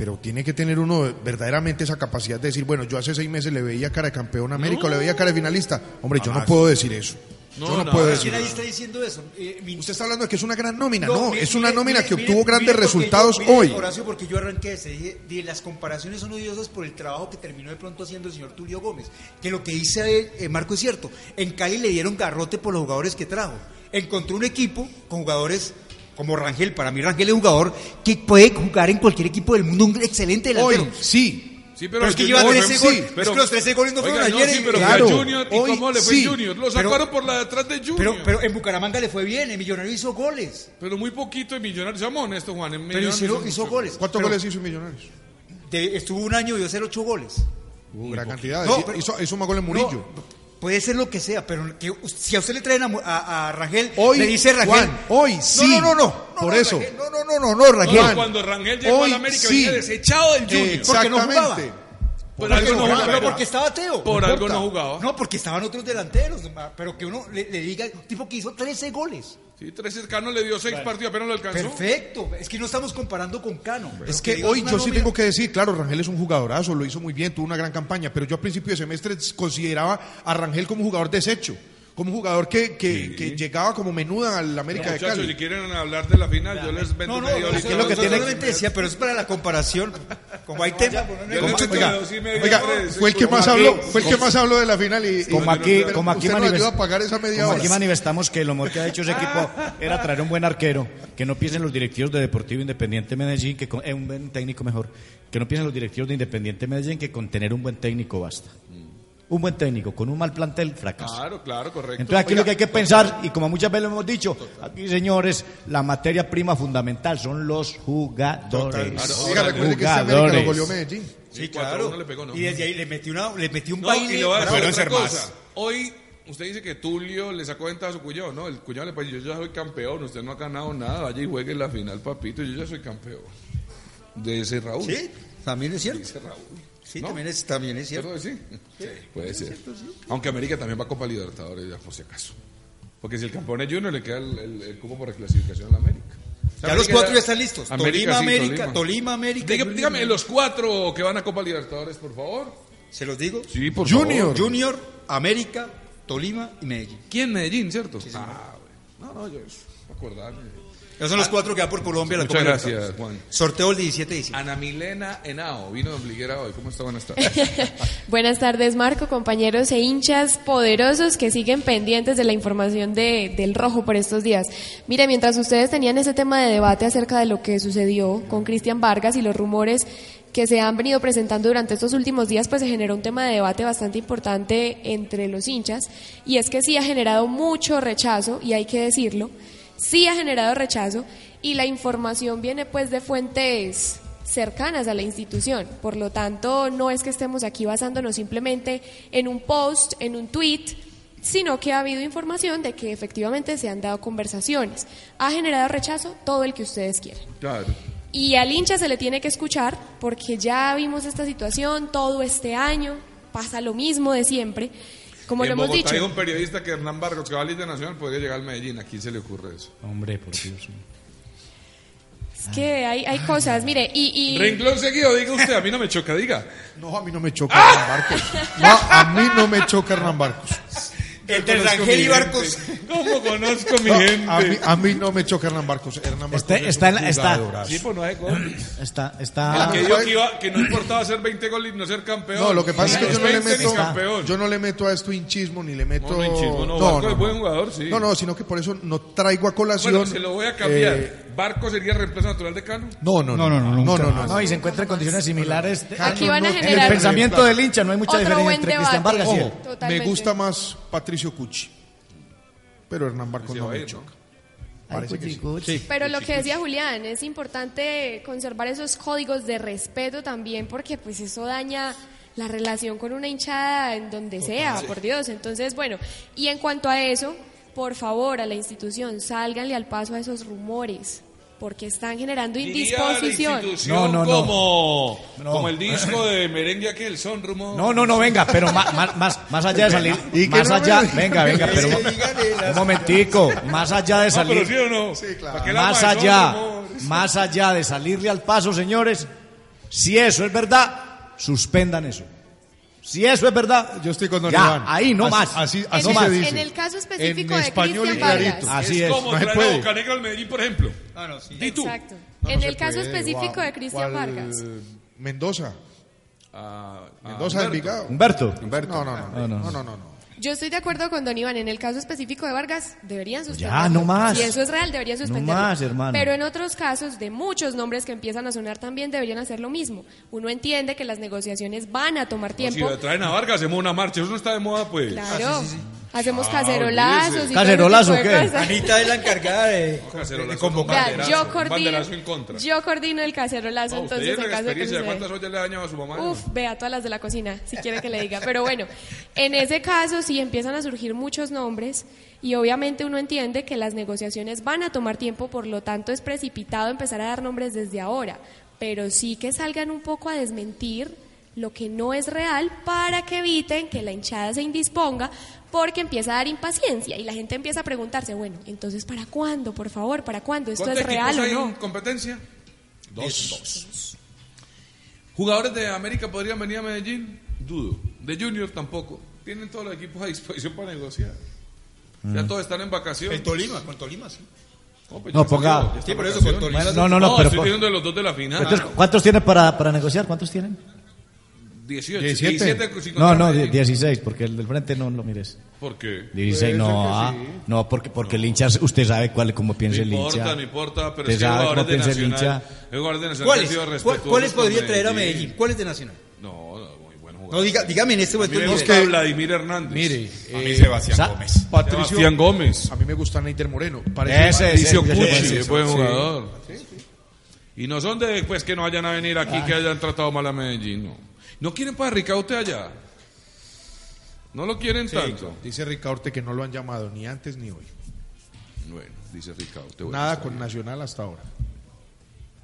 Pero tiene que tener uno verdaderamente esa capacidad de decir, bueno, yo hace seis meses le veía cara de campeón a América, o le veía cara de finalista. Hombre, yo no puedo decir eso. No, yo no, no, puedo decir nadie está diciendo eso. Eh, mi- Usted está hablando de que es una gran nómina. No, No, mire, es una nómina mire, que obtuvo grandes mire, resultados yo- hoy. Horacio, porque yo arranqué ese, dije, dije, las comparaciones son odiosas por el trabajo que terminó de pronto haciendo el señor Tulio Gómez. Que lo que dice eh, Marco es cierto. En Cali le dieron garrote por los jugadores que trajo. Encontró un equipo con jugadores como Rangel. Para mí Rangel es un jugador que puede jugar en cualquier equipo del mundo. Un excelente delantero. Hoy, sí. Sí, Pero es que lleva Junior- 13 sí, goles. Es pero- que los 13 goles no fueron Oiga, ayer. sí, pero claro, al Junior, ¿y hoy cómo le fue sí. Junior? Lo Pero- sacaron por la de atrás de Junior. Pero, pero en Bucaramanga le fue bien. El Millonario hizo goles. Pero muy poquito de Millonarios. Seamos honestos, Juan. En Pero Millonarios hizo, hizo goles. ¿Cuántos Pero goles hizo Millonarios? de- estuvo un año y dio hacer 8 goles. Gran cantidad. No, hizo, pero- hizo, hizo más goles Murillo. No, puede ser lo que sea, pero que, si a usted le traen a, Mu- a- a Rangel, Hoy, le dice Rangel. Juan, hoy No, sí. No, no, no. no, Por no, eso. Rangel, no, no, no, no, no, Rangel. No, cuando Rangel llegó hoy a la América sí. venía desechado del Junior. porque no jugaba. Por algo no jugaba. pero porque estaba Teo. Por no algo no jugaba. No, porque estaban otros delanteros. Pero que uno le, le diga, un tipo que hizo 13 goles. Sí, tres cercanos le dio seis partidos, apenas lo alcanzó. Perfecto. Es que no estamos comparando con Cano. Es que hoy yo sí tengo que decir, claro, Rangel es un jugadorazo, lo hizo muy bien, tuvo una gran campaña, pero yo a principio de semestre consideraba a Rangel como un jugador desecho, como un jugador que, que, que llegaba como menuda al América de Muchachos, si Cali. quieren hablar de la final, yo les vendo No, no, es lo que Yo tiene que decía, pero es para la comparación. Como hay tema, Oiga, oiga, fue el que más aquí. habló, fue el que más habló de la final y, Como aquí, como aquí a pagar esa media Como hora. aquí manifestamos que lo mejor que ha hecho ese equipo era traer un buen arquero, que no piensen los directivos de Deportivo Independiente Medellín, que con, eh, un buen técnico mejor, que no piensen los directivos de Independiente Medellín que con tener un buen técnico basta. Un buen técnico, con un mal plantel fracasa. Claro, claro, correcto. Entonces aquí lo que hay que pensar, y como muchas veces lo hemos dicho, aquí señores, la materia prima fundamental son los jugadores. Oiga, recuerde que América lo Jugadores. goleó Medellín. Sí, claro. uno le pegó, ¿no? Y desde ahí le metió, una, le metió un No, baile. y le voy a decir bravo. Pueden otra ser cosa. más. Hoy, usted dice que Tulio le sacó ventaja a su cuñado, ¿no? El cuñado le dijo, yo ya soy campeón, usted no ha ganado nada, vaya y juegue en la final, papito, yo ya soy campeón. De ese Raúl. Sí, también es cierto. Dice Raúl. Sí, ¿No? también es, también es cierto. ¿Cierto que sí? Puede ser. Aunque América también va a Copa Libertadores, ya por si acaso. Porque si el campeón es Junior, le queda el, el, el cupo por reclasificación a la América. O sea, Ya los América cuatro ya están listos. Tolima, América, Tolima, América. Diga- Junior. dígame los cuatro que van a Copa Libertadores, por favor. ¿Se los digo? Sí, por Junior. Junior, América, Tolima y Medellín. ¿Quién? Medellín, ¿cierto? ah, bueno. No, no, yo acordarme. Esos son los cuatro que van por Colombia. la Muchas gracias, Libertadores. Juan. Sorteo el 17 de diciembre. Ana Milena Henao, vino de Ombliguera hoy. ¿Cómo está? Buenas tardes. Buenas tardes, Marco, compañeros e hinchas poderosos que siguen pendientes de la información de, del rojo por estos días. Mire, mientras ustedes tenían ese tema de debate acerca de lo que sucedió con Cristian Vargas y los rumores que se han venido presentando durante estos últimos días, pues se generó un tema de debate bastante importante entre los hinchas, y es que sí ha generado mucho rechazo, y hay que decirlo, sí ha generado rechazo, y la información viene pues de fuentes cercanas a la institución. Por lo tanto, no es que estemos aquí basándonos simplemente en un post, en un tweet, sino que ha habido información de que efectivamente se han dado conversaciones. Ha generado rechazo todo el que ustedes quieran. Claro. Y al hincha se le tiene que escuchar porque ya vimos esta situación todo este año, pasa lo mismo de siempre. Como lo hemos dicho. dijo un periodista que Hernán Vargas, que va a Liga Nacional, podría llegar al Medellín. ¿A quién se le ocurre eso? Hombre, por Dios. Es que hay, hay cosas, mire, y, y Renglón seguido, diga usted. A mí no me choca, diga. No, a mí no me choca Hernán Barcos. No, a mí no me choca Hernán Barcos. Entre Rangel y Barcos. ¿Cómo conozco mi No, gente? a, mí, a mí no me choca Hernán Barcos. Hernán Barcos Está- es está un está-. Sí, pues no hay gol. Está, El que dijo que, iba- que no importaba hacer 20 goles y no ser campeón. No, lo que pasa es que yo no le 20 ni meto, yo no le meto a esto hinchismo ni le meto. No, no hinchismo, no, Barco es buen jugador, sí. No, no, sino que por eso no traigo a colación. Bueno, se lo voy a cambiar. eh, ¿Barco sería reemplazo natural de Cano? no, no, no, no, no, no, no, no, no, y se encuentra en condiciones similares. Aquí van a En el generar pensamiento del hincha no hay mucha diferencia entre. Cristian Vargas y él. Me gusta más Patricio Cuchi. Pero Hernán Barcos Se no me choca. Sí. Pero lo que decía Julián, es importante conservar esos códigos de respeto también, porque pues eso daña la relación con una hinchada en donde sea, por Dios. Entonces, bueno, y en cuanto a eso, por favor, a la institución, sálganle al paso a esos rumores, porque están generando indisposición. No, no, no. Como, No. como el disco de merengue aquel, son rumores. No, no, no, venga, pero más, más, más, más allá de salir, ¿Y más no allá, venga, venga, pero un, momentico, más allá de No, pero sí salir, o no. Sí, claro. más allá, más allá de salirle al paso, señores, si eso es verdad, suspendan eso. Si eso es verdad, Yo estoy con Don ya, Iván. ahí no Así- más. Así, En así dice. en el caso específico En de español Cristian y Vargas. Así es como no se traer a puede. Bocanegra al Medellín, por ejemplo. Ah, no, sí. Di tú. Exacto. No, en el caso puede, específico wow. de Cristian ¿Cuál, Vargas. Mendoza. Ah, ah, Mendoza de Humberto. Envigado. Humberto. No, no, no, no, no, no, no, no. Yo estoy de acuerdo con Don Iván. En el caso específico de Vargas, deberían suspenderlo. Ya, no más. Si eso es real, deberían No suspenderlo. más, hermano. Pero en otros casos, de muchos nombres que empiezan a sonar también, deberían hacer lo mismo. Uno entiende que las negociaciones van a tomar Si tiempo. le traen a Vargas, hacemos una marcha. Eso no está de moda, pues. Claro. Hacemos Ah, cacerolazos y todo ese ¿Cacerolazo tipo de qué? Anita es la encargada de, Cacerolazo de con convocar. Vea, yo coordino, en contra. yo coordino el cacerolazo, Ah, entonces en caso de que cuántas ollas le ha dañado a su mamá. Uf, vea todas las de la cocina, si quiere que le diga. Pero bueno, en ese caso sí empiezan a surgir muchos nombres y obviamente uno entiende que las negociaciones van a tomar tiempo, por lo tanto es precipitado empezar a dar nombres desde ahora. Pero sí que salgan un poco a desmentir lo que no es real para que eviten que la hinchada se indisponga porque empieza a dar impaciencia y la gente empieza a preguntarse, bueno, entonces ¿para cuándo? Por favor, ¿para cuándo? ¿Esto ¿Cuántos es real o no? en competencia? Dos. ¿Jugadores de América podrían venir a Medellín? Dudo. De Junior tampoco. Tienen todos los equipos a disposición para negociar. Ya todos están en vacaciones. El Tolima, con Tolima, sí. pues No, ya ponga- Sí, por en eso con. Tolima. No, no, no, pero estoy por- de los dos de la final. Entonces, ¿cuántos tienen para, para negociar? ¿Cuántos tienen? 18. 17. 17 sin No, no, Medellín. 16, porque el del frente no lo mires. ¿Por qué? 16, no, ah, no, porque, porque el hincha, usted sabe cuál, cómo No piensa el hincha. no importa, pero Usted es sabe cómo piensa el hincha. ¿Cuáles? han sido ¿Cuál- respetuosos ¿Cuáles podría traer a Medellín? ¿Cuáles de Nacional? No, no, muy buen No, jugador. diga, dígame en este a mí momento. me gusta nivel. Vladimir Hernández. Mire, A mí eh, Sebastián Sa- Gómez. Patricio, Sebastián Gómez. a mí me gusta Neider Moreno. Parece Ese, Patricio ese, es buen sí. jugador. Y no son de pues que no vayan a venir aquí que hayan tratado mal a Medellín, no. No quieren para Ricaute allá. No lo quieren tanto. Dice Ricaurte que no lo han llamado ni antes ni hoy. Bueno, dice Ricaute. bueno, Nada con bien. Nacional hasta ahora.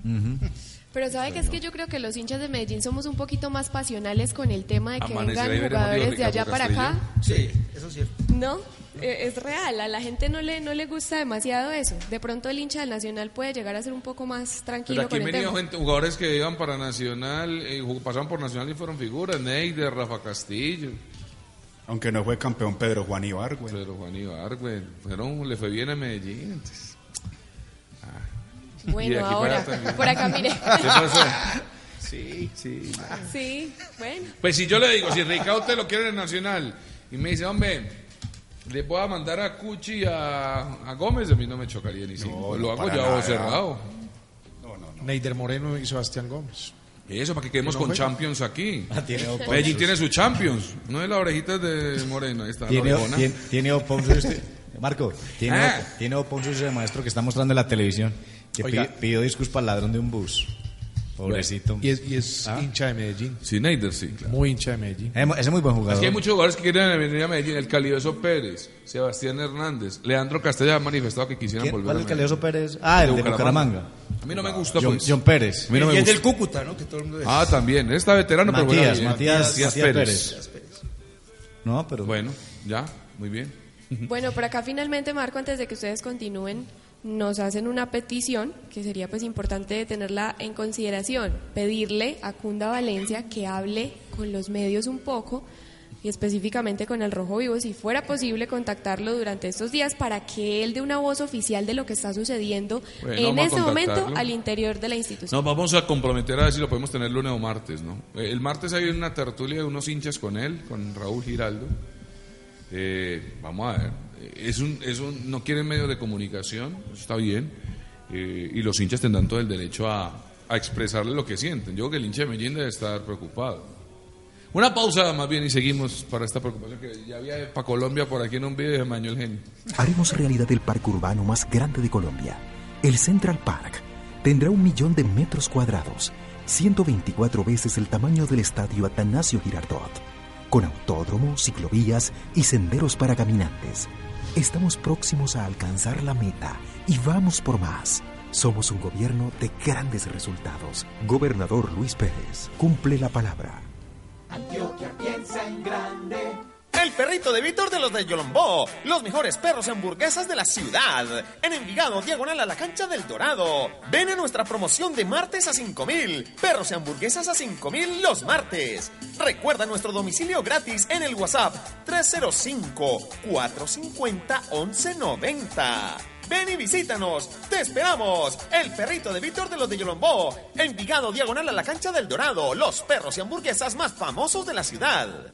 Pero sabe que es que yo creo que los hinchas de Medellín somos un poquito más pasionales con el tema de que vengan jugadores de allá para acá. Sí, eso es cierto. No, eh, es real, a la gente no le, no le gusta demasiado eso. De pronto el hincha del Nacional puede llegar a ser un poco más Pero tranquilo aquí con el tema. gente, jugadores que iban para Nacional, eh, pasaron por Nacional y fueron figuras. Neider, Rafa Castillo, Aunque no fue campeón Pedro Juan Ibargüen. Pedro Juan Ibargüen. Fueron, le fue bien a Medellín. entonces. Y de Bueno, ahora, por acá mire. Sí, sí. Sí, bueno. Pues si yo le digo, si Ricaute lo quiere en Nacional y me dice, hombre, le voy a mandar a Cuchi y a, a Gómez, a mí no me chocaría ni si No, lo no, hago ya nada. cerrado. Neider Moreno y Sebastián Gómez. Eso, para que quedemos no con juega? Champions aquí. Ah, tiene Medellín tiene su Champions, no es la orejita de Moreno, ahí está Tiene, la tiene, tiene Oponzo este- Marco, tiene, Ah. tiene Oponzo ese maestro que está mostrando en la televisión, que Oiga. pi- pidió disculpas al ladrón de un bus. Pobrecito. Y es, y es Ah. hincha de Medellín. Sí, Neider, sí, claro. Muy hincha de Medellín. Eh, Ese es muy buen Es jugador. que hay muchos jugadores que quieren venir a Medellín, el Calidoso Pérez, Sebastián Hernández, Leandro Castellá ha manifestado que quisieran ¿Quién- volver ¿Cuál a es el. Calioso Pérez? Ah, el de Bucaramanga. A mí no me gusta, John, pues. John Pérez. A mí no y me es del. Cúcuta, ¿no? Que todo el mundo es. Ah, también, está veterano, pero juega Matías. Matías, Matías Pérez. No, pero Bueno, ya, muy bien. Bueno, por acá finalmente, Marco, antes de que ustedes continúen, nos hacen una petición que sería pues importante tenerla en consideración, pedirle a Cunda Valencia que hable con los medios un poco y específicamente con el Rojo Vivo, si fuera posible contactarlo durante estos días para que él dé una voz oficial de lo que está sucediendo Bueno, en este momento al interior de la institución. Nos vamos a comprometer a ver si lo podemos tener lunes o martes, ¿no? Eh, El martes hay una tertulia de unos hinchas con él, con Raúl Giraldo. Eh, vamos a ver. Es un, es un, no quieren medios de comunicación, está bien. Eh, y los hinchas tendrán todo el derecho a, a expresarle lo que sienten. Yo creo que el hincha de Medellín debe estar preocupado. Una pausa más bien y seguimos para esta preocupación que ya había para Colombia por aquí en un video de Maño el Genio. haremos realidad el parque urbano más grande de Colombia. El Central Park tendrá un millón de metros cuadrados, 124 veces el tamaño del estadio Atanasio Girardot, con autódromo, ciclovías y senderos para caminantes. Estamos próximos a alcanzar la meta y vamos por más. Somos un gobierno de grandes resultados. Gobernador Luis Pérez cumple la palabra. El perrito de Víctor de los de Yolombó. Los mejores perros y hamburguesas de la ciudad. En Envigado, diagonal a la cancha del Dorado. Ven a nuestra promoción de martes a 5000. Perros y hamburguesas a 5000 los martes. Recuerda nuestro domicilio gratis en el WhatsApp 305-450-1190. Ven y visítanos. Te esperamos. El perrito de Víctor de los de Yolombó. Envigado, diagonal a la cancha del Dorado. Los perros y hamburguesas más famosos de la ciudad.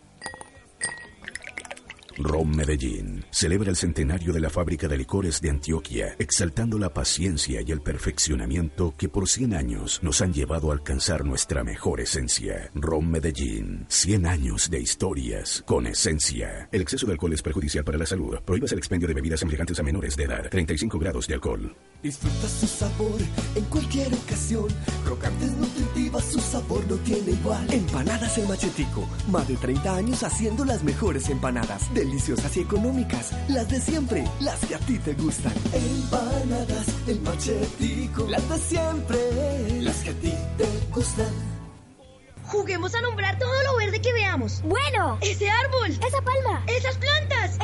ROM Medellín celebra el centenario de la fábrica de licores de Antioquia, exaltando la paciencia y el perfeccionamiento que por 100 años nos han llevado a alcanzar nuestra mejor esencia. ROM Medellín, 100 años de historias con esencia. El exceso de alcohol es perjudicial para la salud. Prohíbas el expendio de bebidas embriagantes a menores de edad. 35 grados de alcohol. Disfruta su sabor en cualquier ocasión. Crocantes, nutritivas, su sabor no tiene igual. Empanadas El Machetico. Más de 30 años haciendo las mejores empanadas. Deliciosas y económicas. Las de siempre, las que a ti te gustan. Empanadas El Machetico. Las de siempre, las que a ti te gustan. Juguemos a nombrar todo lo verde que veamos. Bueno. Ese árbol. Esa palma. Esas plantas.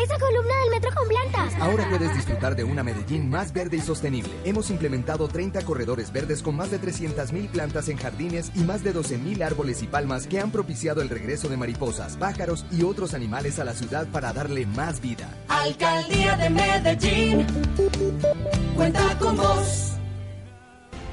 Esa columna del metro con plantas. Ahora puedes disfrutar de una Medellín más verde y sostenible. Hemos implementado 30 corredores verdes con más de 300.000 plantas en jardines y más de 12.000 árboles y palmas que han propiciado el regreso de mariposas, pájaros y otros animales a la ciudad para darle más vida. Alcaldía de Medellín. Cuenta con vos.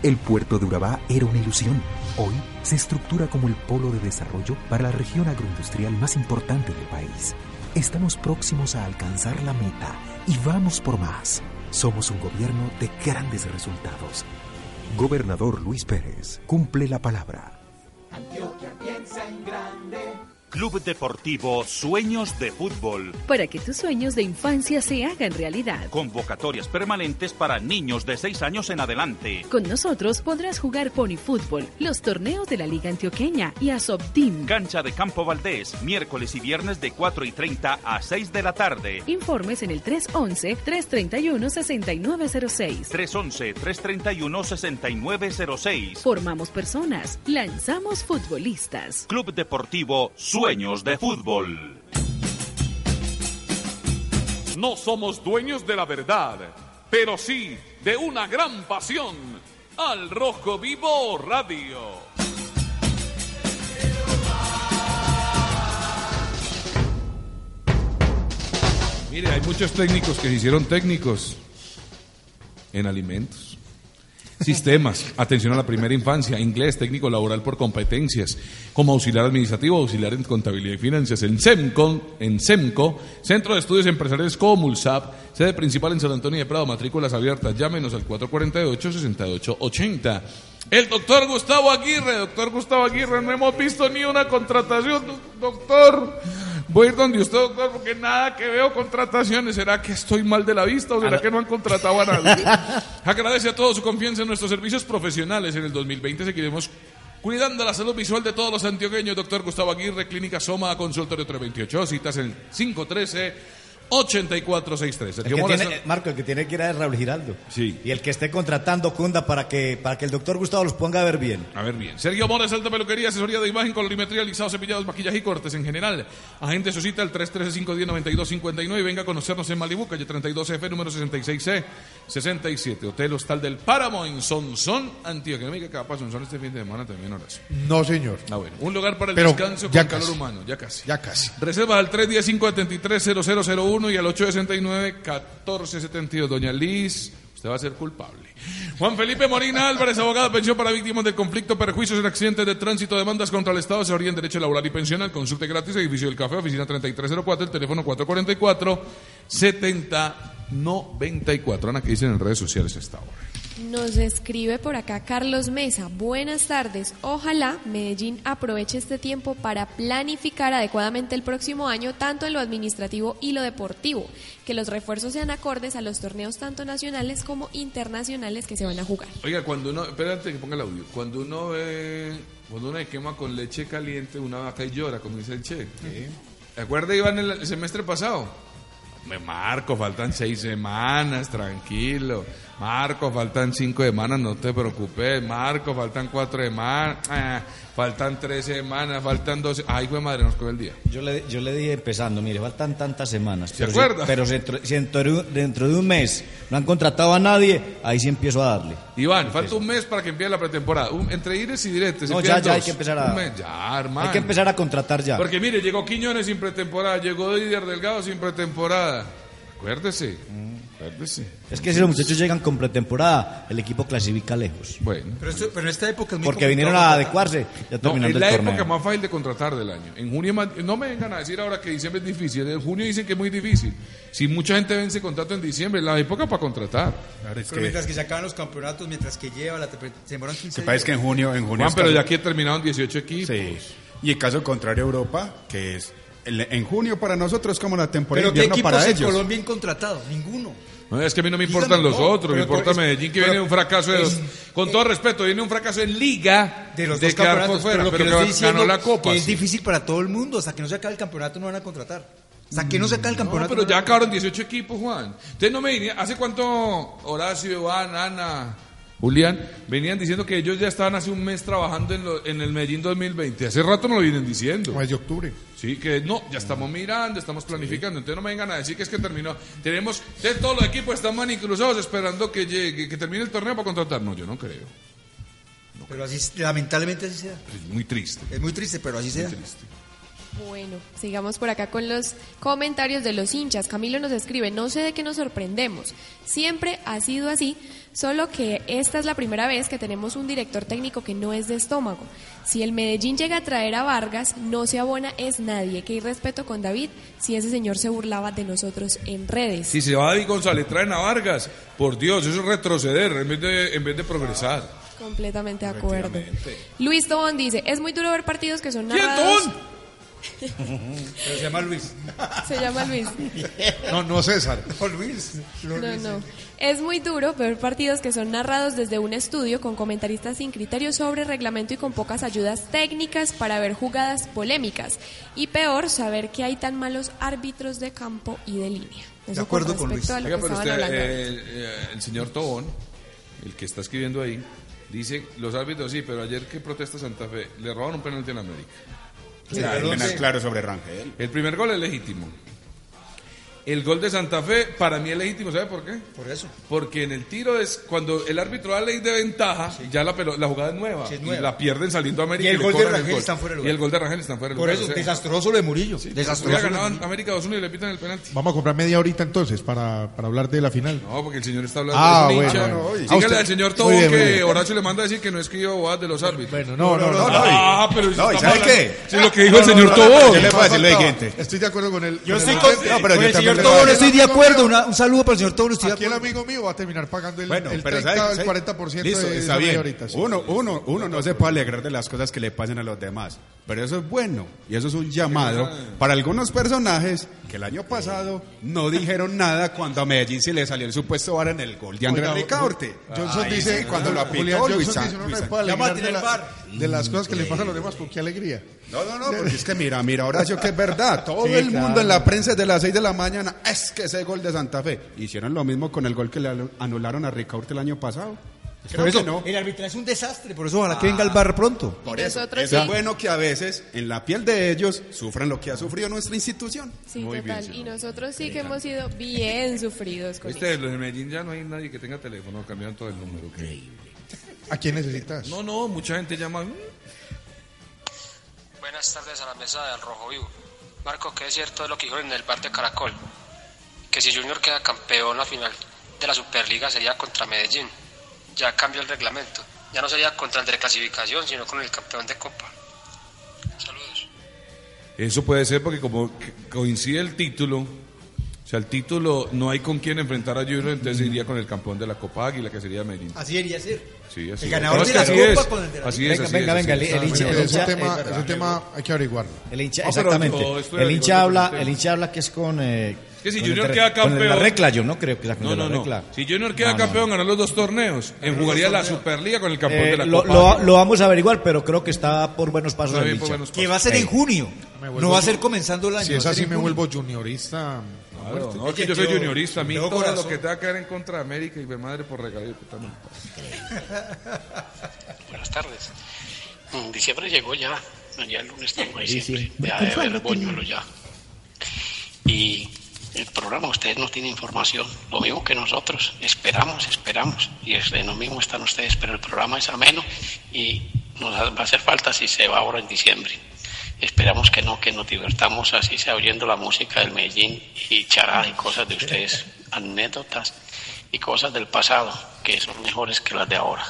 El puerto de Urabá era una ilusión. Hoy se estructura como el polo de desarrollo para la región agroindustrial más importante del país. Estamos próximos a alcanzar la meta y vamos por más. Somos un gobierno de grandes resultados. Gobernador Luis Pérez cumple la palabra. Antioquia piensa en grande. Club Deportivo Sueños de Fútbol. Para que tus sueños de infancia se hagan realidad. Convocatorias permanentes para niños de 6 años en adelante. Con nosotros podrás jugar pony fútbol, los torneos de la Liga Antioqueña y a Team. Cancha de Campo Valdés, miércoles y viernes de 4 y 30 a 6 de la tarde. Informes en el 311-331-6906. 311-331-6906. Formamos personas, lanzamos futbolistas. Club Deportivo Sueños de Fútbol. No somos dueños de la verdad, pero sí de una gran pasión. Al Rojo Vivo Radio. Mire, hay muchos técnicos que se hicieron técnicos en alimentos. Sistemas, atención a la primera infancia, inglés, técnico laboral por competencias, como auxiliar administrativo, auxiliar en contabilidad y finanzas, en SEMCO, en SEMCO, Centro de Estudios Empresariales Comulsap, sede principal en San Antonio de Prado, matrículas abiertas, llámenos al 448-6880. El doctor Gustavo Aguirre, doctor Gustavo Aguirre, no hemos visto ni una contratación, doctor. Voy a ir donde usted, doctor, porque nada que veo contrataciones. ¿Será que estoy mal de la vista o será que no han contratado a nadie? Agradece a todos su confianza en nuestros servicios profesionales. En el 2020 seguiremos cuidando la salud visual de todos los antioqueños. Doctor Gustavo Aguirre, Clínica Soma, Consultorio 328, citas en el 513. 8463. El que tiene, Marco, el que tiene que ir a Raúl Giraldo. Sí. Y el que esté contratando Cunda para que, para que el doctor Gustavo los ponga a ver bien. A ver bien. Sergio Mores, Alta Peluquería, asesoría de imagen, colorimetría, alisados, cepillados, maquillaje y cortes en general. Agente su cita al 313-510-9259 y venga a conocernos en Malibu, calle 32F, número 66C, 67. Hotel Hostal del Páramo en Sonsón, Antioquia. No me diga que va para Sonsón este fin de semana también, horas. No, señor. Ah, bueno. Un lugar para el Pero descanso ya con calor humano. Ya casi. Ya casi. Reservas al 310-573-0001 y al 869-1472. Doña Liz, usted va a ser culpable. Juan Felipe Morina Álvarez, abogado pensión para víctimas del conflicto, perjuicios en accidentes de tránsito, demandas contra el Estado, asesoría en derecho laboral y pensional, consulte gratis, edificio del café, oficina 3304, el teléfono 444-7094. Ana, ¿qué dicen en redes sociales esta hora? Nos escribe por acá Carlos Mesa. Buenas tardes. Ojalá Medellín aproveche este tiempo para planificar adecuadamente el próximo año, tanto en lo administrativo y lo deportivo. Que los refuerzos sean acordes a los torneos tanto nacionales como internacionales que se van a jugar. Oiga, cuando uno, espérate que ponga el audio, cuando uno ve, cuando uno se quema con leche caliente, una vaca y llora, como dice el Che. ¿Te acuerdas, Iván, el, el semestre pasado? Me marco, faltan seis semanas, tranquilo. Marco, faltan cinco semanas, no te preocupes. Marco, faltan cuatro semanas. ah, faltan tres semanas, faltan dos. Ay, fue madre, nos cogió el día. Yo le, yo le dije empezando, mire, faltan tantas semanas. ¿Se pero acuerda? Si, pero si dentro, si dentro, dentro de un mes no han contratado a nadie, ahí sí empiezo a darle. Iván, falta un mes para que empiece la pretemporada. Un- entre ires y diretes. No, ya, ya hay que empezar a- Un mes, ya, hermano. Hay que empezar a contratar ya. Porque mire, llegó Quiñones sin pretemporada, llegó Didier Delgado sin pretemporada. Acuérdese, Es que si los muchachos llegan con pretemporada, el equipo clasifica lejos. Bueno. Pero, esto- pero en esta época es muy Porque vinieron a adecuarse ya No, terminando es el la torneo. época más fácil de contratar del año. En junio, no me vengan a decir ahora que diciembre es difícil. En junio dicen que es muy difícil. Si mucha gente vence contrato en diciembre, es la época para contratar. Pero mientras que se acaban los campeonatos, mientras que lleva la se demoran 15 Que parece que en junio, en junio Juan, pero ya aquí terminaron 18 equipos. Sí. Y el caso contrario Europa, que es en junio para nosotros es como la temporada Pero de ¿qué invierno equipos para en ellos. Colombia han contratado? Ninguno. No, es que a mí no me importan los no, otros, me pero importa es- Medellín que pero viene un fracaso de dos. Con todo respeto, viene un fracaso en Liga De los de dos quedar por campeonatos, fuera, pero, lo pero que que diciendo ganó la Copa. que es sí. difícil para todo el mundo. Hasta que no se acabe el campeonato no van a contratar. Hasta que no se acabe el No, campeonato. pero no ya van a acabaron 18 equipos, Juan. Usted no me diría, ¿hace cuánto Horacio, Iván, Ana, Julián, venían diciendo que ellos ya estaban hace un mes trabajando en, lo- en el Medellín 2020. Hace rato no lo vienen diciendo. Como es de octubre. Sí, que no, ya estamos mirando, estamos planificando. Entonces no me vengan a decir que es que terminó. Tenemos, ustedes todos los equipos están manicruzados esperando que llegue, que termine el torneo para contratar. No, yo no creo. Pero así, lamentablemente así sea. Es muy triste. Es muy triste, pero así sea. Bueno, sigamos por acá con los comentarios de los hinchas. Camilo nos escribe, no sé de qué nos sorprendemos. Siempre ha sido así, solo que esta es la primera vez que tenemos un director técnico que no es de estómago. Si el Medellín llega a traer a Vargas, no se abona es nadie. Qué irrespeto con David si ese señor se burlaba de nosotros en redes. Si se va David González, traen a Vargas. Por Dios, eso es retroceder en vez de, en vez de progresar. Completamente de acuerdo. Luis Tobón dice, es muy duro ver partidos que son ¿Quién, narrados... Pero se llama Luis. Se llama Luis. No, no César. No, Luis. No, no. Es muy duro ver partidos que son narrados desde un estudio con comentaristas sin criterios sobre reglamento y con pocas ayudas técnicas para ver jugadas polémicas. Y peor, saber que hay tan malos árbitros de campo y de línea. Eso acuerdo con Luis. Oiga, pero usted, eh, eh, el señor Tobón, el que está escribiendo ahí, dice, los árbitros sí, pero ayer que protesta Santa Fe, le robaron un penalti en América. Sí, claro sobre Rangel. El primer gol es legítimo. El gol de Santa Fe para mí es legítimo, ¿sabe por qué? Por eso. Porque en el tiro es cuando el árbitro da ley de ventaja, ya la, la jugada es nueva, Sí, es y la pierden saliendo a América Y el gol de Rangel gol. está fuera de Y lugar. el gol de Rangel está fuera de Por lugar. eso, o sea, desastroso lo de Murillo. hubiera desastroso. ganado América 2-1 y le pitan el penalti. Vamos a comprar media horita entonces para, para hablar de la final. No, porque el señor está hablando Ah, un bueno, bueno. Ah, Dígale usted- al señor bien, muy que. Horacio le manda a decir que no escribió bodas de los árbitros. Bueno, no, no, no. Ah, pero No, ¿y sabe qué? Sí, lo que dijo el No, no, señor no, no, Tobón. Yo le a decir lo siguiente. Estoy de acuerdo con él. Yo estoy con, No, el señor Tobón, estoy de acuerdo. Una- un saludo para el señor Tobón, estoy de Aquí el acuerdo. amigo mío va a terminar pagando el, Bueno, el pero 30 ¿sabe- el sabe? 40% Listo, de está bien. horita. sí. Uno, uno, uno no se puede alegrar de las cosas que le pasen a los demás. Pero eso es bueno. Y eso es un llamado para algunos personajes el año pasado no dijeron nada cuando a Medellín se le salió el supuesto VAR en el gol de Andrés Ricaurte. Johnson dice, sí, cuando lo aplicó Luis Johnson dice, no alegrar de, la- las cosas que le pasan a los demás, con qué alegría. No, no, no, porque es que mira, mira, Horacio, que es verdad. Todo Sí, el claro. mundo en la prensa desde las 6 de la mañana, es que ese gol de Santa Fe. Hicieron lo mismo con el gol que le anularon a Ricaurte el año pasado. Creo Por eso, que no. el arbitraje es un desastre, por eso ojalá que venga el bar pronto. Por eso, es sí. bueno que a veces en la piel de ellos sufran lo que ha sufrido nuestra institución. Sí, Muy bien, total. señor. y nosotros sí que hemos sido bien sufridos con Viste, eso. los de Medellín ya no hay nadie que tenga teléfono, cambiaron todo el número. ¿A quién necesitas? No, no, mucha gente llama. "Mm, Buenas tardes a la mesa del Rojo Vivo. Marco, ¿qué es cierto de lo que dijo en el bar de Caracol? Que si Junior queda campeón a final de la Superliga sería contra Medellín. Ya cambió el reglamento. Ya no sería contra el de clasificación, sino con el campeón de Copa. Saludos. Eso puede ser porque como coincide el título, o sea, el título no hay con quién enfrentar a Junior, entonces iría con el campeón de la Copa Águila, que sería Medellín. Así debería ser. Sí, así El es. ganador de la así Copa es, con el de la así es, Venga, así venga, es, venga, así el, hincha, el ese hincha- tema, el- ese tema hay que averiguarlo. el hincha- Ah, pero exactamente. El hincha habla, el hincha habla que es con. Que si Junior queda de la campeón- recla, yo no creo que sea con No, no, la no. Si Junior queda No, no, campeón, ganar los dos torneos, en jugaría la Superliga con el campeón Eh, de la lo, Copa lo- vamos a averiguar, pero creo que está por buenos pasos Está el bien, por buenos Que va a ser en junio. No va a ser comenzando el año. Si va es a así, me vuelvo juniorista. a Claro, no, es que yo soy juniorista, a mí todo lo que tenga que ver en contra de América y de madre por pasa. Buenas tardes. Diciembre llegó ya. Ya el lunes estamos ahí Sí, siempre. sí. Ya de ver el boñuelo ya. Y el programa, ustedes no tienen información. Lo mismo que nosotros. Esperamos, esperamos. Y es de lo mismo están ustedes. Pero el programa es ameno y nos va a hacer falta si se va ahora en diciembre. Esperamos que no, que nos divertamos así sea oyendo la música del Medellín y charada y cosas de ustedes, anécdotas y cosas del pasado que son mejores que las de ahora.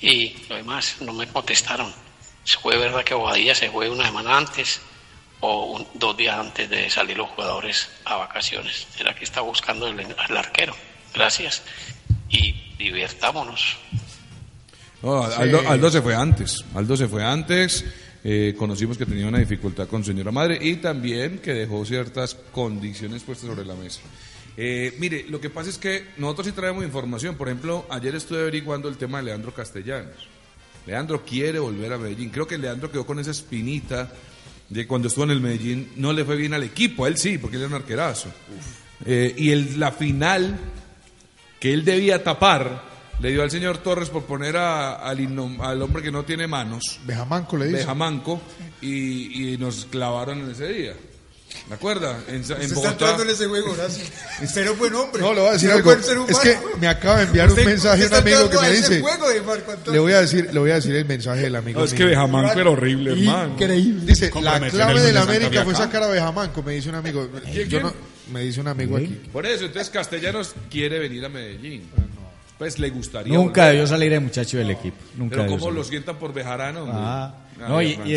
Y lo demás, no me contestaron. ¿Fue verdad que Bobadilla se fue una semana antes o un- dos días antes de salir los jugadores a vacaciones? ¿Será que está buscando el, el arquero? Gracias y divirtámonos. No, Aldo, Aldo se fue antes. Aldo se fue antes. eh, conocimos que tenía una dificultad con su señora madre y también que dejó ciertas condiciones puestas sobre la mesa. Eh, mire, lo que pasa es que nosotros sí traemos información. Por ejemplo, ayer estuve averiguando el tema de Leandro Castellanos. Leandro quiere volver a Medellín. Creo que Leandro quedó con esa espinita de cuando estuvo en el Medellín. No le fue bien al equipo, a él sí, porque él era un arquerazo. Eh, y el, la final que él debía tapar le dio al señor Torres por poner a- al, innom- al hombre que no tiene manos, Bejamanco le dice. Bejamanco, y, y nos clavaron en ese día. ¿Me acuerda? En, en está Bogotá. entrando en ese juego, Horacio. Un buen hombre. No, le voy a decir un algo. Es que me acaba de enviar un Usted- mensaje usted un amigo que me a dice. juego de Marco Antonio. Le voy a decir, le voy a decir el mensaje del amigo. No, es mío. que Bejamanco era horrible, hermano. Increíble. Dice, la clave de la América fue sacar a Bejamanco, me dice un amigo. ¿Quién, Yo quién? no, me dice un amigo aquí. Por eso, entonces Castellanos quiere venir a Medellín. Pues le gustaría. Nunca volver. debió salir el muchacho del equipo. Nunca Pero debió ¿cómo salir. lo sientan por Bejarano? Ah, Ay, no, y, y,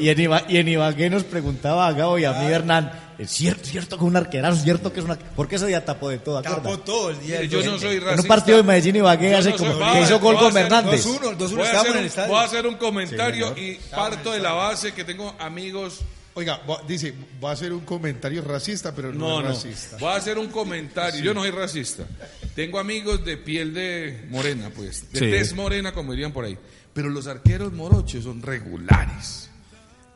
y, en Iba- y en Ibagué nos preguntaba a Gabo y a mí, Hernán, ¿es cierto, cierto que un arquerazo, cierto que es una... ¿Por qué ese día tapó de todo, Tapó todo el día. Yo no soy racista. En un partido de Medellín y Ibagué Yo hace no como que hizo gol con Hernández. 2-1, 2-1 Voy a, estábamos hacer en el un, estadio. voy a hacer un comentario Sí, y parto de la base que tengo amigos. Oiga, va- dice, va a hacer un comentario racista, pero no, No, es no. racista. Voy a hacer un comentario. Yo no soy racista. Tengo amigos de piel de morena, pues. De Sí. tez morena, como dirían por ahí. Pero los arqueros morochos son regulares.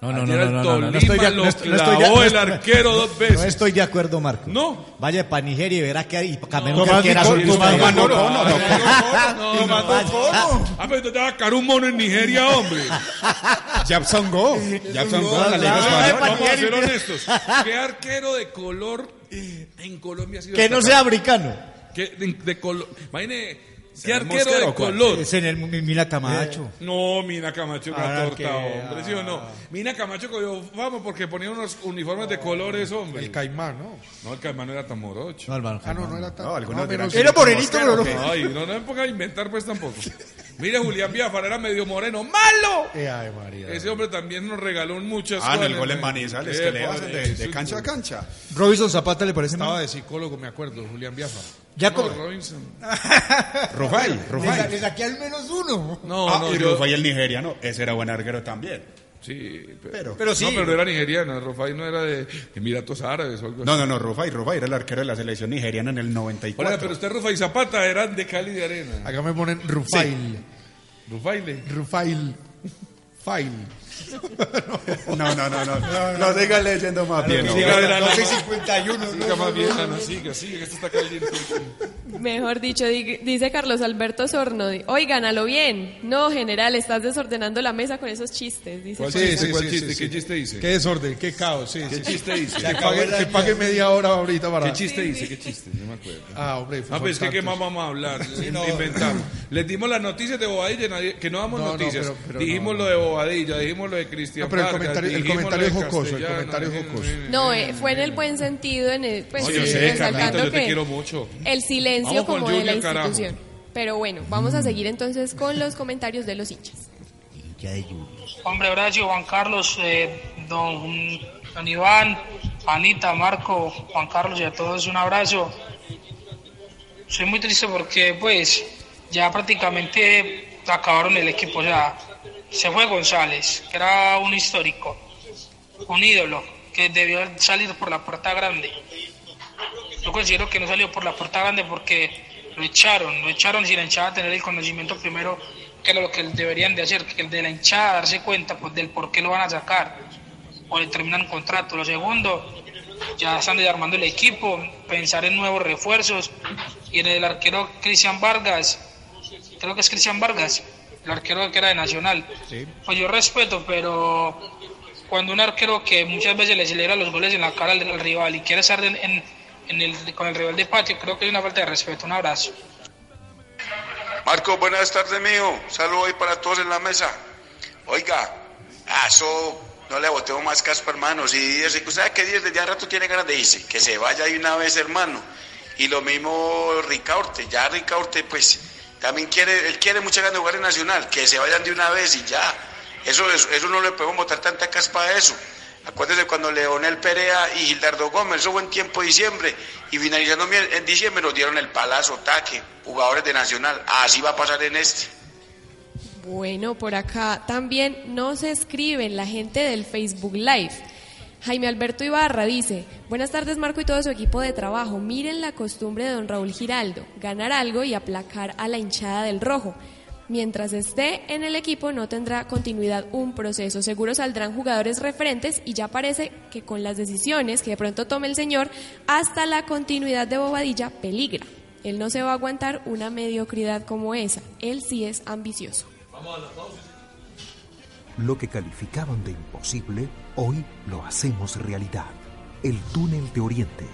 No, no, no, no, el no, no, no, no estoy de- no estoy- no no el arquero dos veces. No estoy de acuerdo, Marco. No. Vaya para Nigeria y verá que hay Camerún Tomás que era allá. Nicol- No, no, Y no vaya- Ah, pero te va a sacar un mono en Nigeria, hombre. Japson Go. Japson Go la Liga. Vamos a ser honestos. ¿Qué arquero de color en Colombia ha sido Que no sea africano. ¿Qué de, de color? Imagine, ¿qué ¿Será arquero de color? Es en el Mi- Mila Camacho. No, Mina Camacho una Ah, torta, que- hombre, ¿sí o no? Mina Camacho cogió vamos porque ponía unos uniformes de colores, hombre. El caimán, ¿no? No, el caimán no era tan morocho. No, Ah, no, no era tan. No, no, que Era morenito, pero ¿o qué? Ay, no, no me ponga a inventar pues tampoco. Mire, Julián Biafara era medio moreno, ¡malo! Eh, ay, María. Ese hombre también nos regaló muchas Ah, en cosas. el gol en Manizales, que le hacen de, cancha a cancha. Robinson Zapata le parece Estaba mal. de psicólogo, me acuerdo, Julián Biafra. Ya No. Robinson. Sa- Rufai. le saqué al menos uno. No, Ah, no, y yo- Rufai el nigeriano, ese era buen arquero también. Sí, pero, Pero- Pero sí. No, pero no era nigeriano, Rufai no era de Emiratos Árabes o algo No, así. no, no, Rufai, Rufai era el arquero de la selección nigeriana en el 94. Oiga, pero usted Rufai Zapata eran de Cali de Arena. Acá me ponen Rufail. Rufaile. Rufail. Fail. No, no, no, no. No siga leyendo más bien. no. no. 12.51. Siga no, más no, bien, no. Ana, siga, siga, que esto está caliente. Mejor dicho, di- dice Carlos Alberto Sorno, oigan, a lo bien. No, general, estás desordenando la mesa con esos chistes. Dice ¿Cuál chiste? ¿Cuál chiste? ¿Qué chiste dice? Qué desorden, qué caos, sí. ¿Qué sí. chiste dice? Que pague, que pague media hora ahorita para. ¿Qué chiste dice? ¿Qué chiste? No me acuerdo. Ah, hombre. Ah, pues es que qué más vamos a hablar, inventamos. Les dimos las noticias de Bobadilla, que no damos No, no, noticias. pero- pero dijimos no, lo de Bobadilla, dijimos lo de Cristian No, pero el Vargas, comentario- el comentario es jocoso, el comentario es jocoso. No, eh, fue en el buen sentido, en el, pues, No, yo sí, sé, Carlitos, yo te quiero mucho. el silencio como de la Junior, carajo. institución. Pero bueno, vamos a seguir entonces con los comentarios de los hinchas. Hombre, Horacio, Juan Carlos, eh, don, don Iván, Anita, Marco, Juan Carlos y a todos un abrazo. Soy muy triste porque pues ya prácticamente acabaron el equipo, o sea, se fue González, que era un histórico, un ídolo, que debió salir por la puerta grande. Yo considero que no salió por la puerta grande porque lo echaron, lo echaron sin la hinchada tener el conocimiento primero que era lo que deberían de hacer, que el de la hinchada darse cuenta pues, del por qué lo van a sacar o le terminan contrato. Lo segundo, ya están desarmando el equipo, pensar en nuevos refuerzos y en el arquero Cristian Vargas, creo que es Cristian Vargas, el arquero que era de Nacional. Pues yo respeto, pero cuando un arquero que muchas veces le celebra los goles en la cara al, al rival y quiere estar en, en- en el, con el rival de patio, creo que es una falta de respeto. Un abrazo. Marco, buenas tardes, mío. Saludo ahí para todos en la mesa. Oiga, eso no le boteo más caspa, hermano. Si dice que usted que desde ya rato tiene ganas de irse, que se vaya de una vez, hermano. Y lo mismo Ricaurte, ya Ricaurte, pues también quiere, él quiere mucha ganas de jugar en Nacional, que se vayan de una vez y ya. Eso, eso, no le podemos botar tanta caspa a eso. Acuérdese cuando Leonel Perea y Gildardo Gómez, eso fue en tiempo de diciembre, y finalizando en diciembre nos dieron el palazo, taque, jugadores de Nacional. Así va a pasar en este. Bueno, por acá también nos escriben la gente del Facebook Live. Jaime Alberto Ibarra dice, buenas tardes Marco y todo su equipo de trabajo. Miren la costumbre de don Raúl Giraldo, ganar algo y aplacar a la hinchada del rojo. Mientras esté en el equipo no tendrá continuidad un proceso. Seguro saldrán jugadores referentes y ya parece que con las decisiones que de pronto tome el señor, hasta la continuidad de Bobadilla peligra. Él no se va a aguantar una mediocridad como esa. Él sí es ambicioso. Lo que calificaban de imposible, hoy lo hacemos realidad. El túnel de Oriente,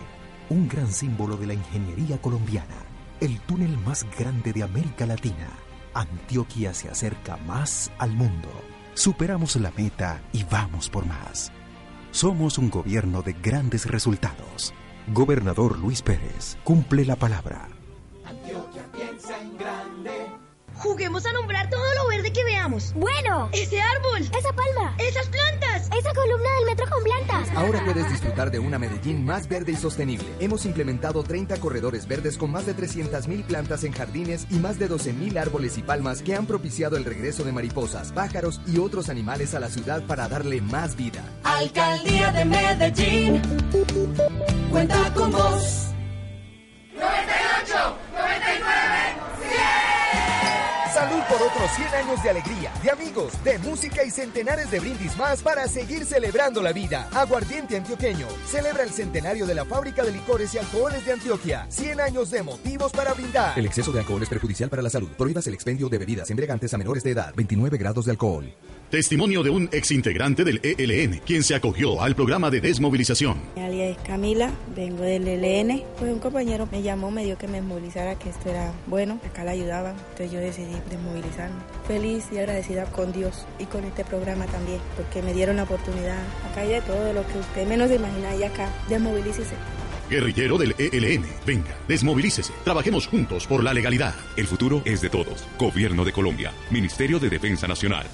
un gran símbolo de la ingeniería colombiana. El túnel más grande de América Latina. Antioquia se acerca más al mundo. Superamos la meta y vamos por más. Somos un gobierno de grandes resultados. Gobernador Luis Pérez cumple la palabra. Antioquia piensa en grande. Juguemos a nombrar todo lo verde que veamos. Bueno. Ese árbol. Esa palma. Esas plantas. Esa columna del metro con plantas. Ahora puedes disfrutar de una Medellín más verde y sostenible. Hemos implementado 30 corredores verdes con más de 300.000 plantas en jardines y más de 12.000 árboles y palmas que han propiciado el regreso de mariposas, pájaros y otros animales a la ciudad para darle más vida. Alcaldía de Medellín. Cuenta con vos. 98, 99, 100. Salud por otros 100 años de alegría, de amigos, de música y centenares de brindis más para seguir celebrando la vida. Aguardiente Antioqueño celebra el centenario de la fábrica de licores y alcoholes de Antioquia. 100 años de motivos para brindar. El exceso de alcohol es perjudicial para la salud. Prohíbas el expendio de bebidas embriagantes a menores de edad. 29 grados de alcohol. Testimonio de un exintegrante del ELN, quien se acogió al programa de desmovilización. Mi alias es Camila, vengo del ELN. Pues un compañero me llamó, me dijo que me movilizara, que esto era bueno, acá le ayudaban. Entonces yo decidí desmovilizarme. Feliz y agradecida con Dios y con este programa también, porque me dieron la oportunidad. Acá hay de todo lo que usted menos imagina y acá, desmovilícese. Guerrillero del ELN, venga, desmovilícese. Trabajemos juntos por la legalidad. El futuro es de todos. Gobierno de Colombia. Ministerio de Defensa Nacional.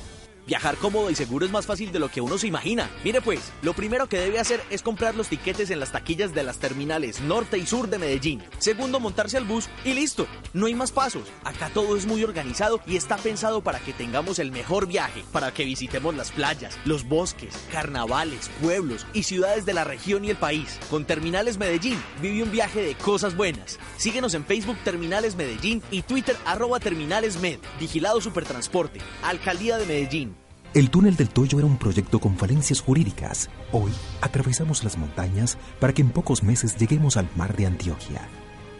Viajar cómodo y seguro es más fácil de lo que uno se imagina. Mire pues, lo primero que debe hacer es comprar los tiquetes en las taquillas de las terminales norte y sur de Medellín. Segundo, montarse al bus y listo. No hay más pasos. Acá todo es muy organizado y está pensado para que tengamos el mejor viaje, para que visitemos las playas, los bosques, carnavales, pueblos y ciudades de la región y el país. Con Terminales Medellín, vive un viaje de cosas buenas. Síguenos en Facebook Terminales Medellín y Twitter arroba Terminales Med. Vigilado Supertransporte. Alcaldía de Medellín. El túnel del Toyo era un proyecto con falencias jurídicas. Hoy atravesamos las montañas para que en pocos meses lleguemos al mar de Antioquia.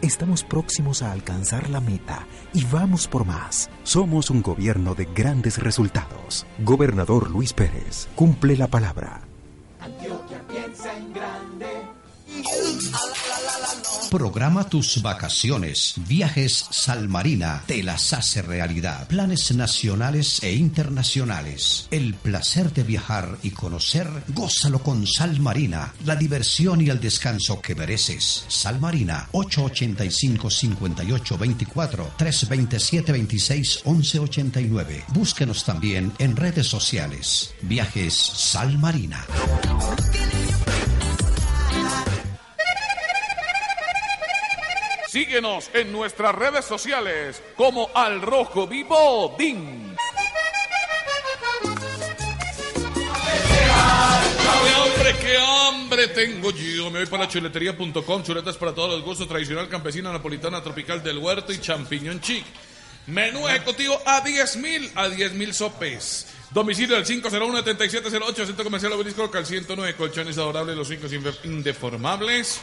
Estamos próximos a alcanzar la meta y vamos por más. Somos un gobierno de grandes resultados. Gobernador Luis Pérez cumple la palabra. Antioquia piensa en grande. Programa tus vacaciones. Viajes Salmarina te las hace realidad. Planes nacionales e internacionales. El placer de viajar y conocer, gózalo con Salmarina. La diversión y el descanso que mereces. Salmarina 885-5824 327-26-1189. Búsquenos también en redes sociales. Viajes Salmarina. Síguenos en nuestras redes sociales como Al Rojo Vivo DIN. ¡Qué hambre, qué hambre tengo yo! Me voy para chuletería.com, chuletas para todos los gustos, tradicional campesina napolitana tropical del huerto y champiñón chic. Menú ejecutivo a 10 mil, a 10 mil sopes. Domicilio del 501-7708, Centro Comercial Obelisco, local 109, colchones adorables, los 5 indeformables.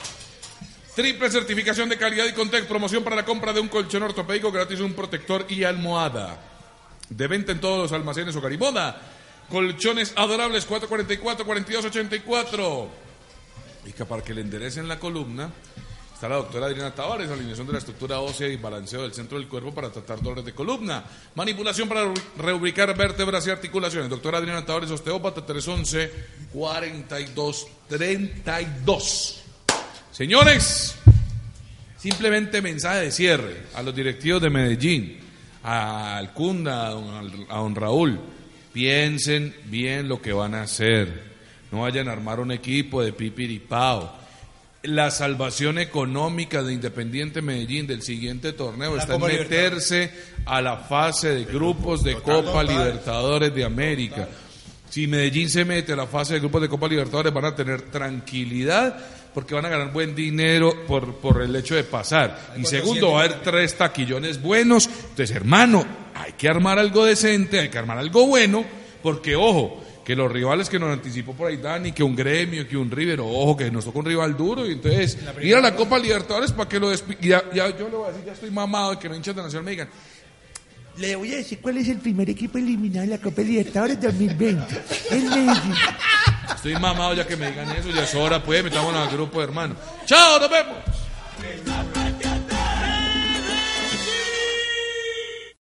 Triple certificación de calidad y Contec. Promoción para la compra de un colchón ortopédico gratis, un protector y almohada. De venta en todos los almacenes o Garimoda. Colchones adorables 444-4284. Y que para que le enderecen la columna, está la doctora Adriana Tavares, alineación de la estructura ósea y balanceo del centro del cuerpo para tratar dolores de columna. Manipulación para reubicar vértebras y articulaciones. Doctora Adriana Tavares, osteópata 311-4232. Señores, simplemente mensaje de cierre a los directivos de Medellín, a Alcunda, a don, a don Raúl. Piensen bien lo que van a hacer. No vayan a armar un equipo de pipiripao. La salvación económica de Independiente Medellín del siguiente torneo La está en meterse a la fase de grupos de Copa Libertadores de América. Si Medellín se mete a la fase de grupos de Copa Libertadores van a tener tranquilidad porque van a ganar buen dinero por, por el hecho de pasar. Y segundo, va a haber tres taquillones buenos. Entonces, hermano, hay que armar algo decente, hay que armar algo bueno, porque ojo, que los rivales que nos anticipó por ahí Dani, que un gremio, que un River, ojo, que nos toca un rival duro, y entonces ir a la Copa Libertadores para que lo ya, ya yo le voy a decir, ya estoy mamado de que no hinchas de Nacional me digan, Le voy a decir cuál es el primer equipo eliminado en la Copa Libertadores 2020. El Medellín. estoy mamado ya que me digan eso, ya es hora, pues, metámonos al grupo de hermanos. Chao, nos vemos.